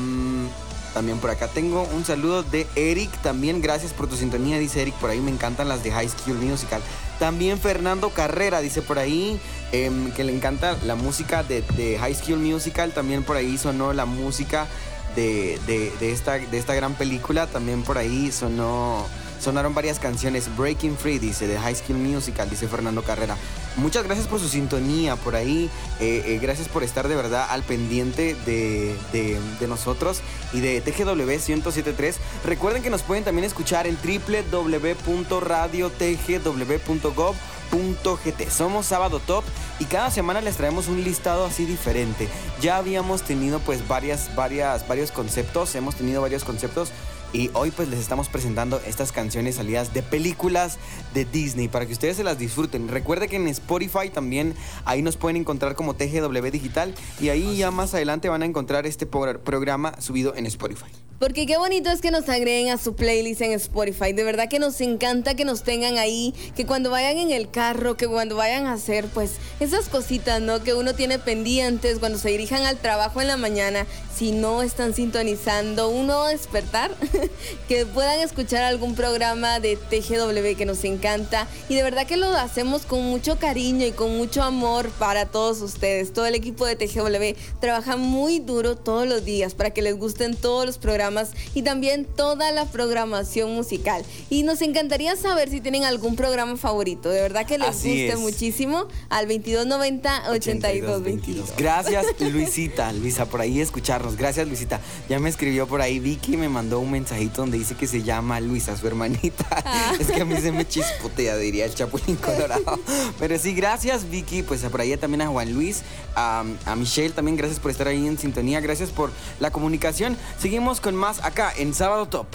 también por acá tengo un saludo de Eric. También gracias por tu sintonía, dice Eric. Por ahí me encantan las de High School Musical. También Fernando Carrera dice por ahí em, que le encanta la música de, High School Musical. También por ahí sonó la música de- de esta, de esta gran película. También por ahí sonó, sonaron varias canciones. Breaking Free dice de High School Musical, dice Fernando Carrera. Muchas gracias por su sintonía por ahí. eh, eh, gracias por estar de verdad al pendiente de, de- nosotros y de TGW 1073. Recuerden que nos pueden también escuchar en www.radiotgw.gov.gt. Somos Sábado Top y cada semana les traemos un listado así diferente. Ya habíamos tenido pues varias, varias, varios conceptos, hemos tenido varios conceptos y hoy pues les estamos presentando estas canciones salidas de películas de Disney para que ustedes se las disfruten. Recuerde que en Spotify también ahí nos pueden encontrar como TGW Digital y ahí ya más adelante van a encontrar este programa subido en Spotify. Porque qué bonito es que nos agreguen a su playlist en Spotify. De verdad que nos encanta que nos tengan ahí, que cuando vayan en el carro, que cuando vayan a hacer pues esas cositas, ¿no? Que uno tiene pendientes cuando se dirijan al trabajo en la mañana, si no están sintonizando un nuevo despertar, *laughs* que puedan escuchar algún programa de TGW que nos encanta y de verdad que lo hacemos con mucho cariño y con mucho amor para todos ustedes. Todo el equipo de TGW trabaja muy duro todos los días para que les gusten todos los programas y también toda la programación musical. Y nos encantaría saber si tienen algún programa favorito. De verdad que les Así guste es. muchísimo al 2290 8222. Gracias *laughs* Luisita, Luisa, por ahí escucharnos. Gracias Luisita. Ya me escribió por ahí Vicky, me mandó un mensajito donde dice que se llama Luisa, su hermanita. *laughs* Es que a mí se me chispotea, diría el Chapulín Colorado. *laughs* Pero sí, gracias Vicky, pues por ahí también a Juan Luis, a, a Michelle también, gracias por estar ahí en sintonía, gracias por la comunicación. Seguimos con más acá en Sábado Top.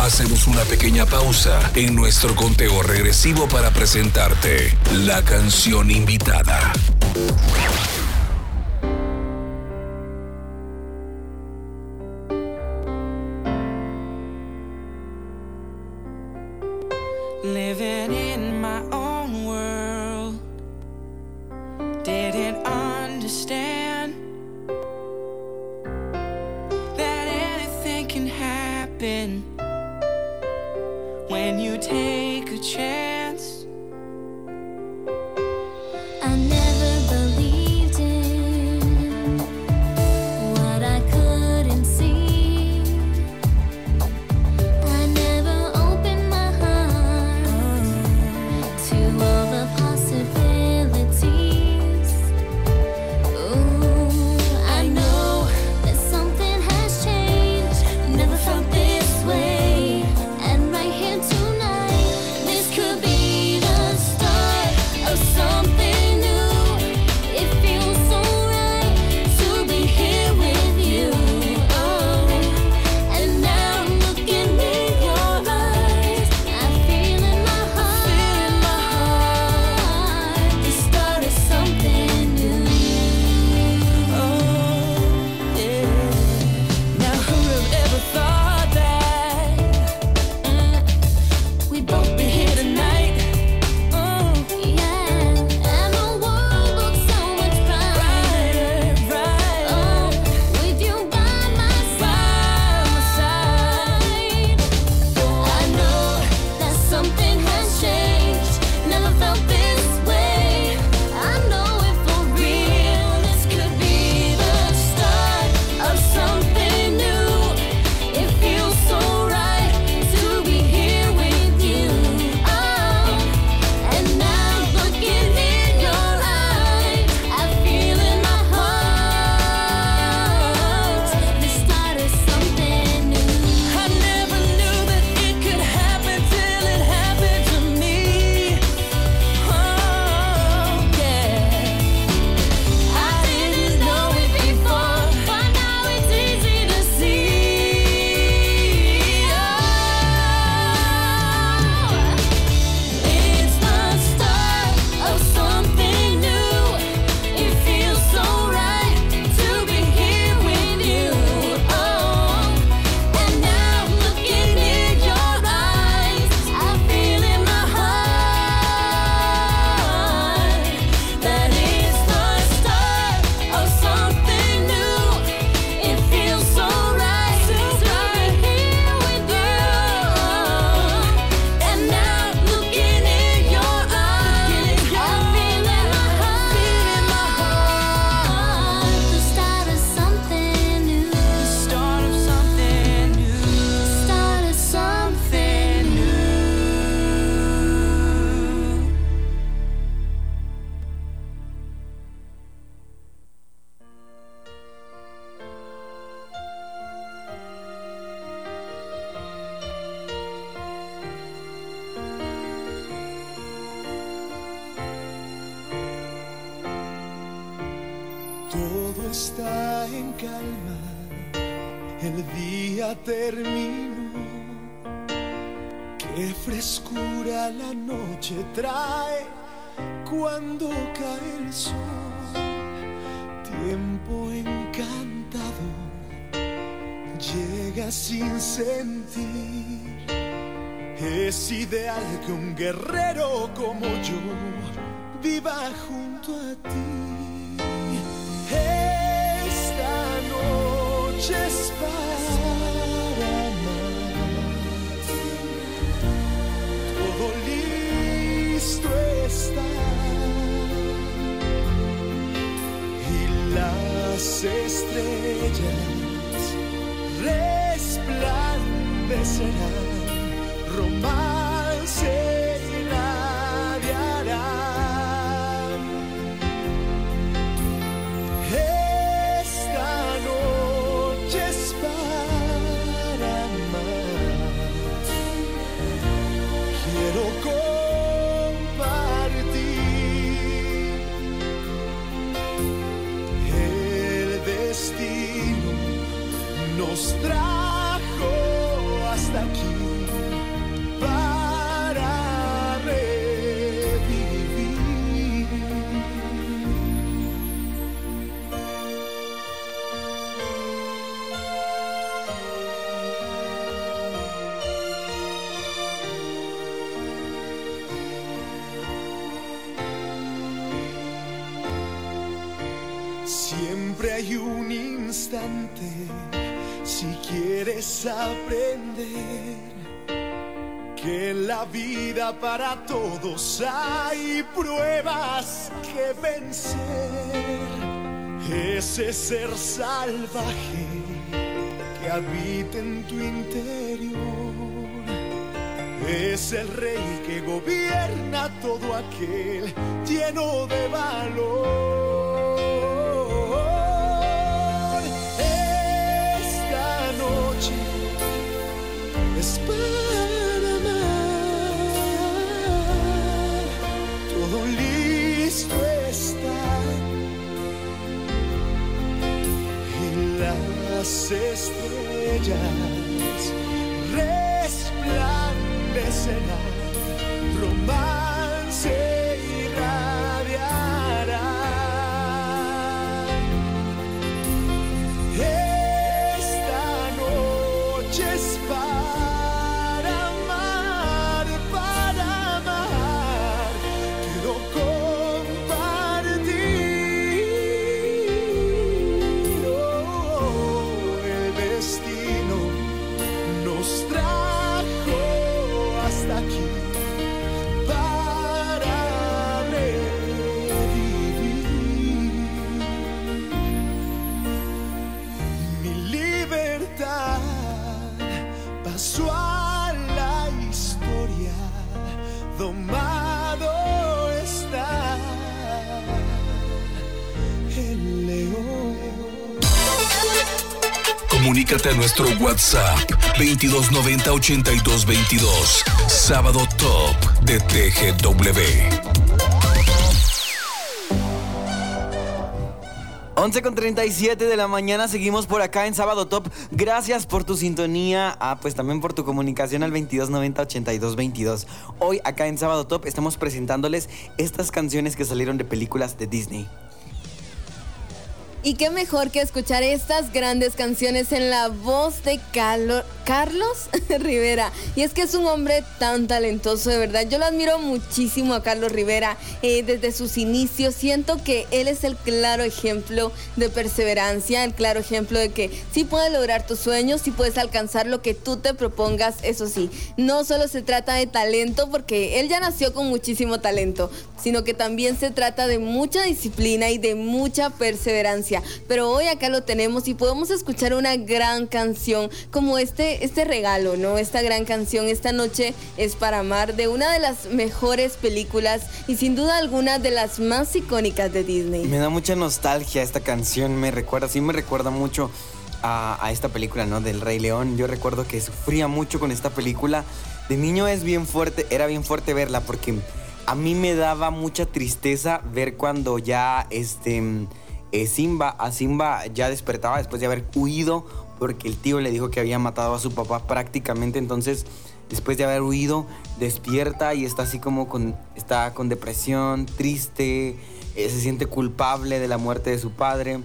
Hacemos una pequeña pausa en nuestro conteo regresivo para presentarte la canción invitada. Hay un instante si quieres aprender que en la vida para todos hay pruebas que vencer. Ese ser salvaje que habita en tu interior es el rey que gobierna todo aquel lleno de valor. Las estrellas resplandecerán. Comunícate a nuestro WhatsApp 2290 8222. Sábado Top de TGW. 11 con 37 de la mañana, seguimos por acá en Sábado Top. Gracias por tu sintonía, ah, pues también por tu comunicación al 2290-8222. Hoy acá en Sábado Top estamos presentándoles estas canciones que salieron de películas de Disney. Y qué mejor que escuchar estas grandes canciones en la voz de Carlos *laughs* Rivera. Y es que es un hombre tan talentoso, de verdad. Yo lo admiro muchísimo a Carlos Rivera eh, desde sus inicios. Siento que él es el claro ejemplo de perseverancia, el claro ejemplo de que sí puedes lograr tus sueños, sí puedes alcanzar lo que tú te propongas. Eso sí, no solo se trata de talento, porque él ya nació con muchísimo talento, sino que también se trata de mucha disciplina y de mucha perseverancia. Pero hoy acá lo tenemos y podemos escuchar una gran canción como este, este regalo, ¿no? Esta gran canción, esta noche es para amar, de una de las mejores películas y sin duda alguna de las más icónicas de Disney. Me da mucha nostalgia esta canción, me recuerda, sí me recuerda mucho a, a esta película, ¿no? Del Rey León. Yo recuerdo que sufría mucho con esta película. De niño es bien fuerte, era bien fuerte verla porque a mí me daba mucha tristeza ver cuando ya este eh, Simba, a Simba ya despertaba después de haber huido porque el tío le dijo que había matado a su papá prácticamente, entonces después de haber huido despierta y está así como con está con depresión, triste, eh, se siente culpable de la muerte de su padre,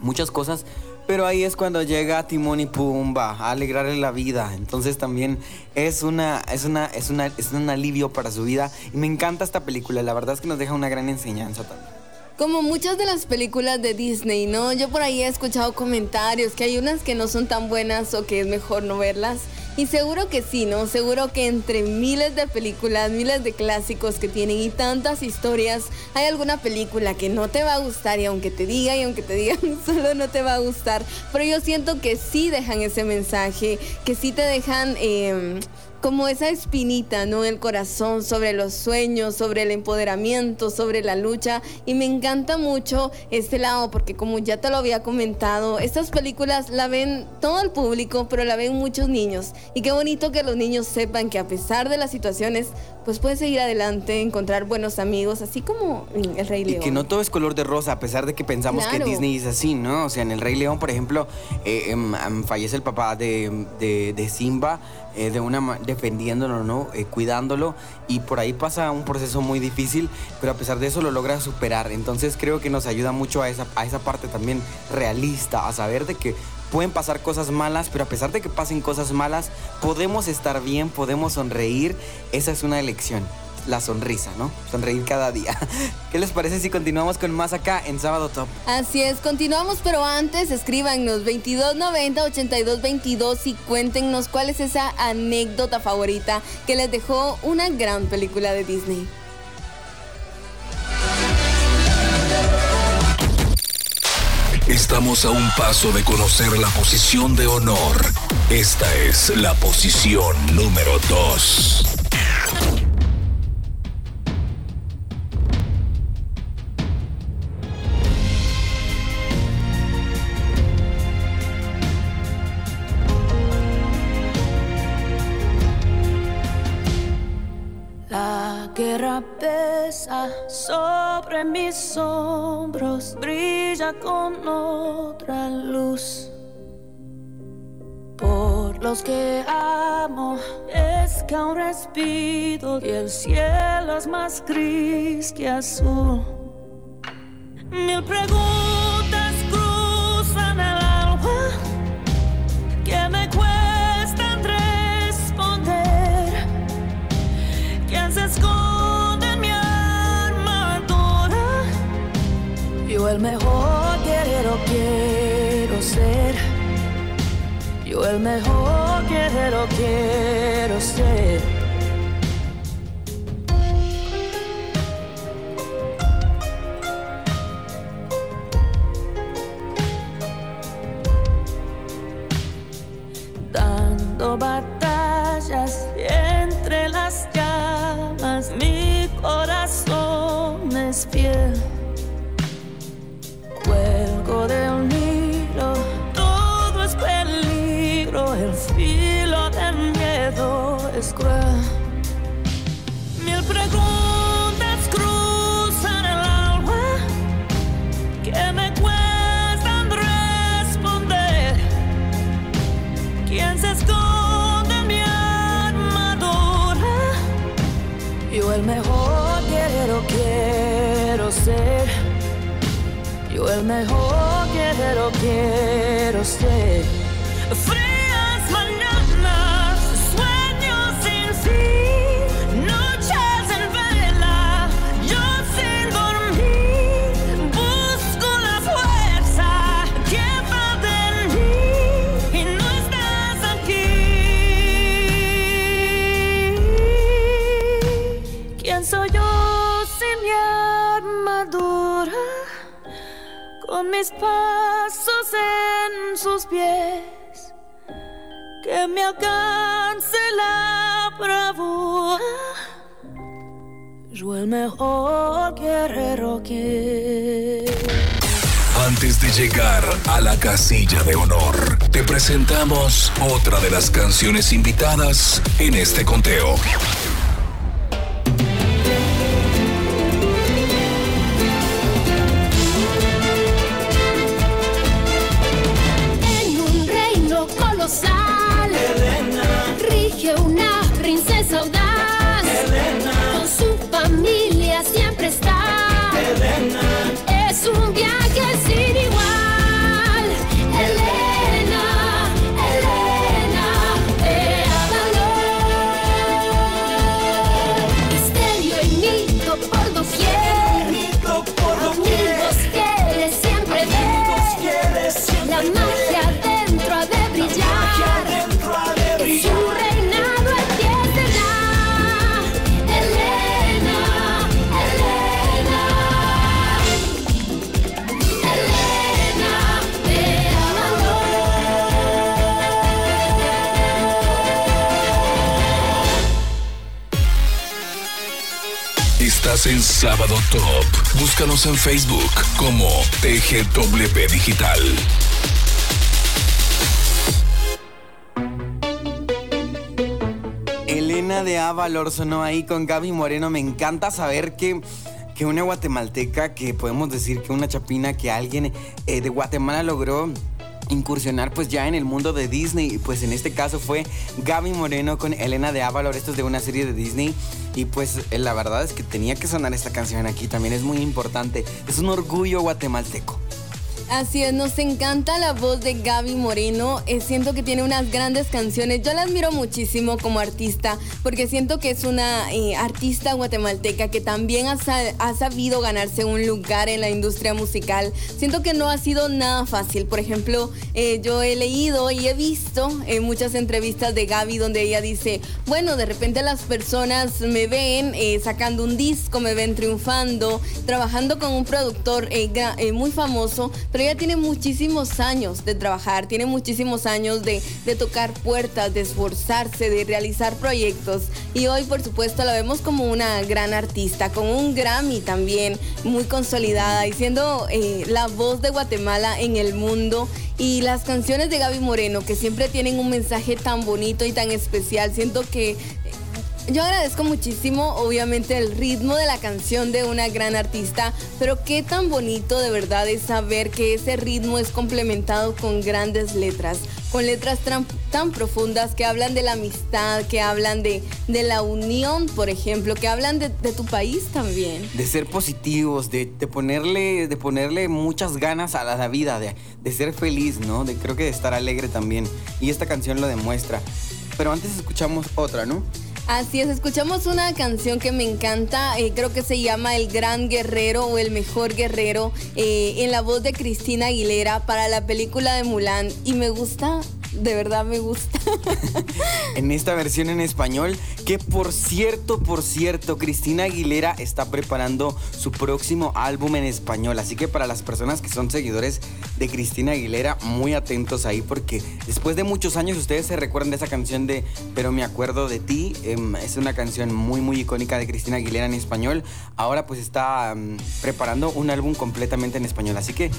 muchas cosas. Pero ahí es cuando llega Timón y Pumba a alegrarle la vida. Entonces también es una, es una, es una, es un alivio para su vida. Y me encanta esta película. La verdad es que nos deja una gran enseñanza también. Como muchas de las películas de Disney, ¿no? Yo por ahí he escuchado comentarios que hay unas que no son tan buenas o que es mejor no verlas. Y seguro que sí, ¿no? Seguro que entre miles de películas, miles de clásicos que tienen y tantas historias, hay alguna película que no te va a gustar y aunque te digan y aunque te digan *laughs* solo no te va a gustar. Pero yo siento que sí dejan ese mensaje, que sí te dejan... eh, como esa espinita, ¿no? El corazón sobre los sueños, sobre el empoderamiento, sobre la lucha. Y me encanta mucho este lado porque como ya te lo había comentado, estas películas la ven todo el público, pero la ven muchos niños. Y qué bonito que los niños sepan que a pesar de las situaciones, pues puedes seguir adelante, encontrar buenos amigos, así como en El Rey Y León. que no todo es color de rosa, a pesar de que pensamos Claro. que Disney es así, ¿no? O sea, en El Rey León, por ejemplo, eh, em, fallece el papá de, de- de Simba, eh, de una defendiéndolo, ¿no? Eh, cuidándolo, y por ahí pasa un proceso muy difícil, pero a pesar de eso lo logra superar. Entonces creo que nos ayuda mucho a esa, a esa parte también realista, a saber de que pueden pasar cosas malas, pero a pesar de que pasen cosas malas, podemos estar bien, podemos sonreír. Esa es una elección. La sonrisa, ¿no? Sonreír cada día. *laughs* ¿Qué les parece si continuamos con más acá en Sábado Top? Así es, continuamos, pero antes escríbanos 2290 8222 y cuéntenos cuál es esa anécdota favorita que les dejó una gran película de Disney. Estamos a un paso de conocer la posición de honor. Esta es la posición número 2. Guerra pesa sobre mis hombros, brilla con otra luz. Por los que amo es que aún respiro y el cielo es más gris que azul. Mil preguntas cruzan el alma que me cuestan responder. ¿Quién se esconde El mejor guerrero quiero ser. Yo el mejor guerrero quiero ser. Mis pasos en sus pies, que me alcance la bravura. Yo el mejor guerrero que. Antes de llegar a la casilla de honor, te presentamos otra de las canciones invitadas en este conteo. Princesa audaz. En Sábado Top. Búscanos en Facebook como TGW Digital. Elena de Avalor sonó ahí con Gaby Moreno. Me encanta saber que, que una guatemalteca, que podemos decir que una chapina, que alguien eh, de Guatemala logró incursionar pues ya en el mundo de Disney. Pues en este caso fue Gaby Moreno con Elena de Avalor. Esto es de una serie de Disney. Y pues eh, la verdad es que tenía que sonar esta canción aquí. También es muy importante. Es un orgullo guatemalteco. Así es, nos encanta la voz de Gaby Moreno. Eh, siento que tiene unas grandes canciones. Yo la admiro muchísimo como artista porque siento que es una eh, artista guatemalteca que también ha, sa- ha sabido ganarse un lugar en la industria musical. Siento que no ha sido nada fácil. Por ejemplo, eh, yo he leído y he visto muchas entrevistas de Gaby donde ella dice, bueno, de repente las personas me ven sacando un disco, me ven triunfando, trabajando con un productor muy famoso, pero ella tiene muchísimos años de trabajar, tiene muchísimos años de, de tocar puertas, de esforzarse, de realizar proyectos. Y hoy, por supuesto, la vemos como una gran artista, con un Grammy también muy consolidada y siendo eh, la voz de Guatemala en el mundo. Y las canciones de Gaby Moreno, que siempre tienen un mensaje tan bonito y tan especial, siento que yo agradezco muchísimo, obviamente, el ritmo de la canción de una gran artista, pero qué tan bonito de verdad es saber que ese ritmo es complementado con grandes letras, con letras tan, profundas que hablan de la amistad, que hablan de, de la unión, por ejemplo, que hablan de, tu país también. De ser positivos, de, de ponerle, de ponerle muchas ganas a la, la vida, de, de ser feliz, ¿no? De, creo que de estar alegre también. Y esta canción lo demuestra. Pero antes escuchamos otra, ¿no? Así es, escuchamos una canción que me encanta, eh, creo que se llama El Gran Guerrero o El Mejor Guerrero, eh, en la voz de Cristina Aguilera para la película de Mulan. Y me gusta, de verdad me gusta. *laughs* en esta versión en español. Que por cierto, por cierto, Cristina Aguilera está preparando su próximo álbum en español. Así que para las personas que son seguidores de Cristina Aguilera, muy atentos ahí porque después de muchos años ustedes se recuerdan de esa canción de Pero me acuerdo de ti. Em, es una canción muy, muy icónica de Cristina Aguilera en español. Ahora pues está em, preparando un álbum completamente en español. Así que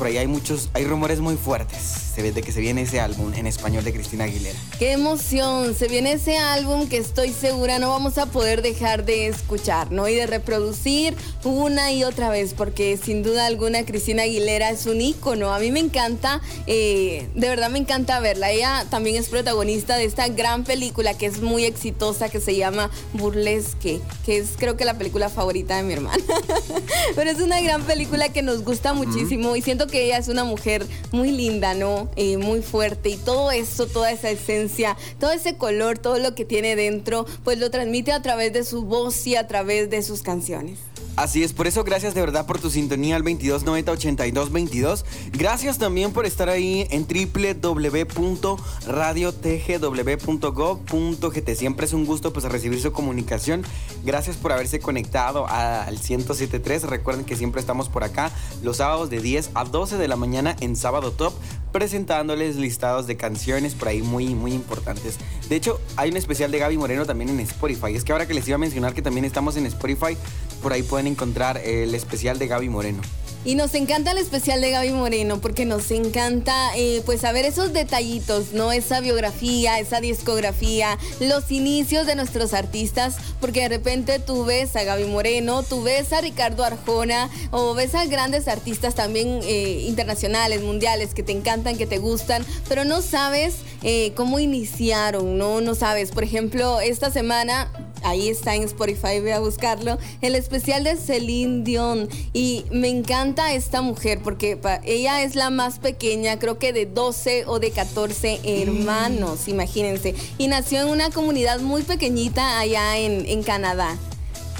por ahí hay muchos, hay rumores muy fuertes se ve de que se viene ese álbum en español de Cristina Aguilera. Qué emoción, se viene ese álbum que estoy segura no vamos a poder dejar de escuchar, ¿no? Y de reproducir una y otra vez, porque sin duda alguna Cristina Aguilera es un ícono. A mí me encanta, eh, de verdad me encanta verla. Ella también es protagonista de esta gran película que es muy exitosa, que se llama Burlesque, que es creo que la película favorita de mi hermana. *laughs* Pero es una gran película que nos gusta muchísimo y siento que ella es una mujer muy linda, ¿no? Eh, muy fuerte y todo eso, toda esa esencia, todo ese color, todo lo que tiene dentro, pues lo transmite a través de su voz y a través de sus canciones. Así es, por eso gracias de verdad por tu sintonía al 2290-8222. Gracias también por estar ahí en www.radiotgw.gov.gt. Siempre es un gusto pues recibir su comunicación. Gracias por haberse conectado al 1073. Recuerden que siempre estamos por acá los sábados de 10 a 12 de la mañana en Sábado Top presentándoles listados de canciones por ahí muy muy importantes. De hecho, hay un especial de Gaby Moreno también en Spotify. Es que ahora que les iba a mencionar que también estamos en Spotify, por ahí pueden encontrar el especial de Gaby Moreno. Y nos encanta el especial de Gaby Moreno porque nos encanta eh, pues saber esos detallitos, ¿no? Esa biografía, esa discografía, los inicios de nuestros artistas, porque de repente tú ves a Gaby Moreno, tú ves a Ricardo Arjona o ves a grandes artistas también eh, internacionales, mundiales, que te encantan, que te gustan, pero no sabes eh, cómo iniciaron, ¿no? No sabes. Por ejemplo, esta semana Ahí está en Spotify, voy a buscarlo. El especial de Celine Dion. Y me encanta esta mujer porque ella es la más pequeña, creo que de 12 o de 14 hermanos, imagínense. Y nació en una comunidad muy pequeñita allá en, en Canadá.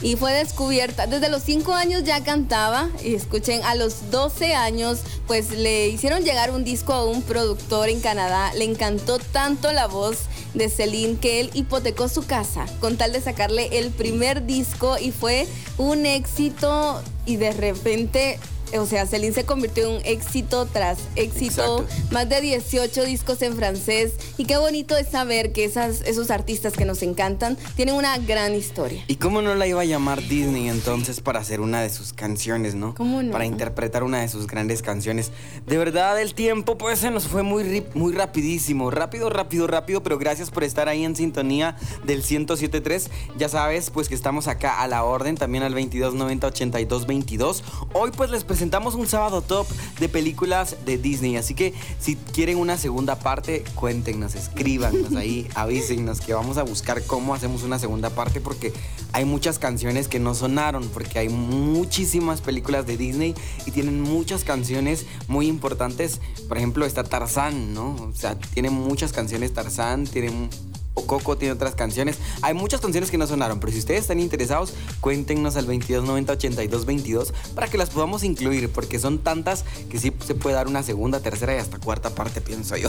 Y fue descubierta, desde los 5 años ya cantaba, y escuchen, a los 12 años pues le hicieron llegar un disco a un productor en Canadá, le encantó tanto la voz de Celine que él hipotecó su casa con tal de sacarle el primer disco y fue un éxito y de repente... O sea, Celine se convirtió en un éxito tras éxito, Exacto. más de 18 discos en francés y qué bonito es saber que esas, esos artistas que nos encantan tienen una gran historia. ¿Y cómo no la iba a llamar Disney entonces para hacer una de sus canciones, no? ¿Cómo no? Para interpretar una de sus grandes canciones. De verdad, el tiempo pues se nos fue muy, muy rapidísimo. Rápido, rápido, rápido, pero gracias por estar ahí en sintonía del 107.3. Ya sabes, pues que estamos acá a la orden, también al 2290-8222. Hoy pues la especial presentamos un sábado top de películas de Disney. Así que si quieren una segunda parte, cuéntenos, escríbanos ahí, *laughs* avísennos que vamos a buscar cómo hacemos una segunda parte porque hay muchas canciones que no sonaron, porque hay muchísimas películas de Disney y tienen muchas canciones muy importantes. Por ejemplo, está Tarzán, ¿no? O sea, tiene muchas canciones Tarzán, tiene o Coco tiene otras canciones. Hay muchas canciones que no sonaron, pero si ustedes están interesados, cuéntenos al 2290 8222 para que las podamos incluir, porque son tantas que sí se puede dar una segunda, tercera y hasta cuarta parte, pienso yo.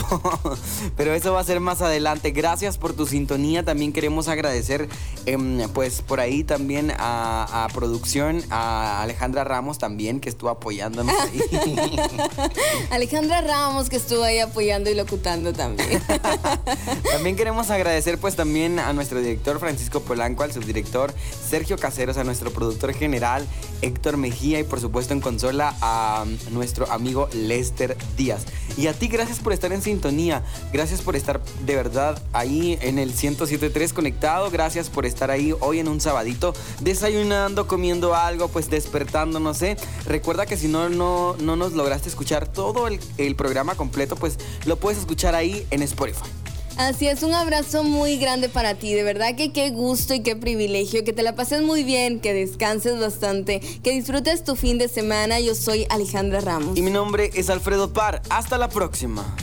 *laughs* pero eso va a ser más adelante. Gracias por tu sintonía. También queremos agradecer, em, pues por ahí también a, a producción, a Alejandra Ramos también, que estuvo apoyándonos ahí. *laughs* Alejandra Ramos que estuvo ahí apoyando y locutando también. *laughs* También queremos agradecer pues también a nuestro director Francisco Polanco, al subdirector Sergio Caseros, a nuestro productor general Héctor Mejía y por supuesto en consola a nuestro amigo Lester Díaz. Y a ti gracias por estar en sintonía, gracias por estar de verdad ahí en el 107.3 conectado, gracias por estar ahí hoy en un sabadito desayunando, comiendo algo, pues despertando, no sé. Recuerda que si no, no, no nos lograste escuchar todo el programa completo, pues lo puedes escuchar ahí en Spotify. Así es, un abrazo muy grande para ti, de verdad que qué gusto y qué privilegio, que te la pases muy bien, que descanses bastante, que disfrutes tu fin de semana. Yo soy Alejandra Ramos. Y mi nombre es Alfredo Par. Hasta la próxima.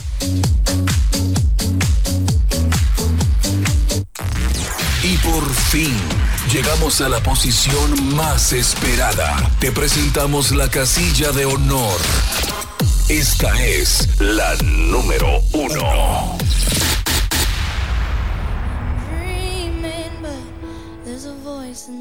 Y por fin, llegamos a la posición más esperada. Te presentamos la casilla de honor. Esta es la número uno.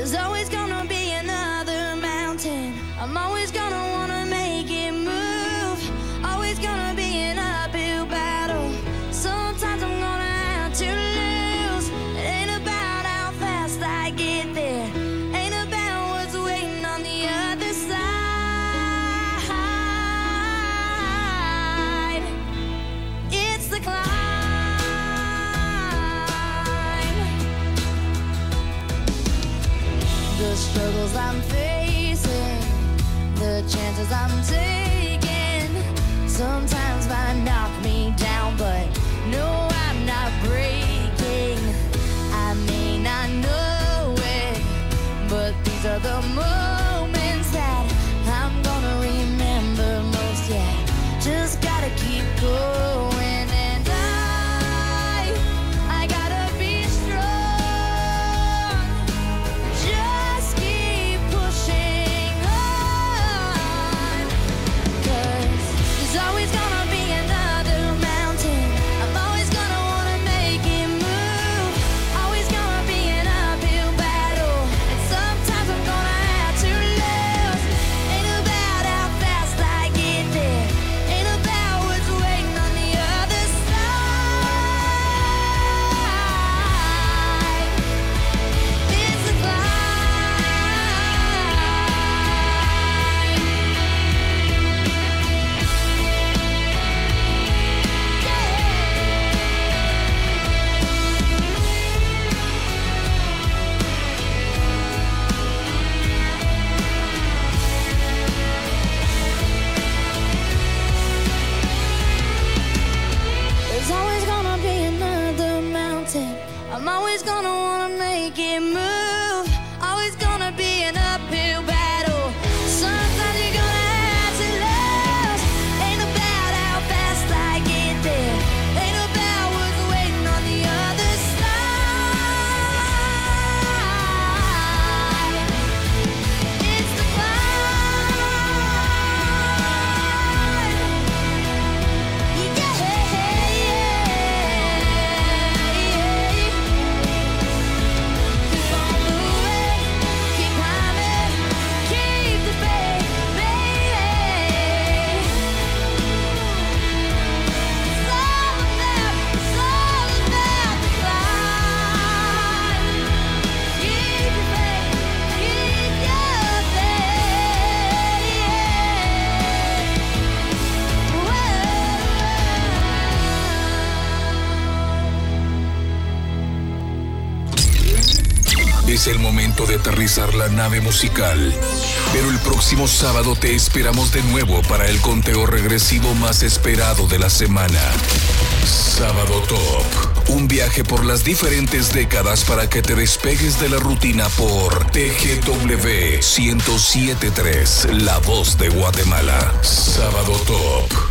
There's always The struggles I'm facing, the chances I'm taking, sometimes might knock me down, but no, I'm not breaking. I may not know it, but these are the moments nave musical. Pero el próximo sábado te esperamos de nuevo para el conteo regresivo más esperado de la semana. Sábado Top. Un viaje por las diferentes décadas para que te despegues de la rutina por TGW 1073, La Voz de Guatemala. Sábado Top.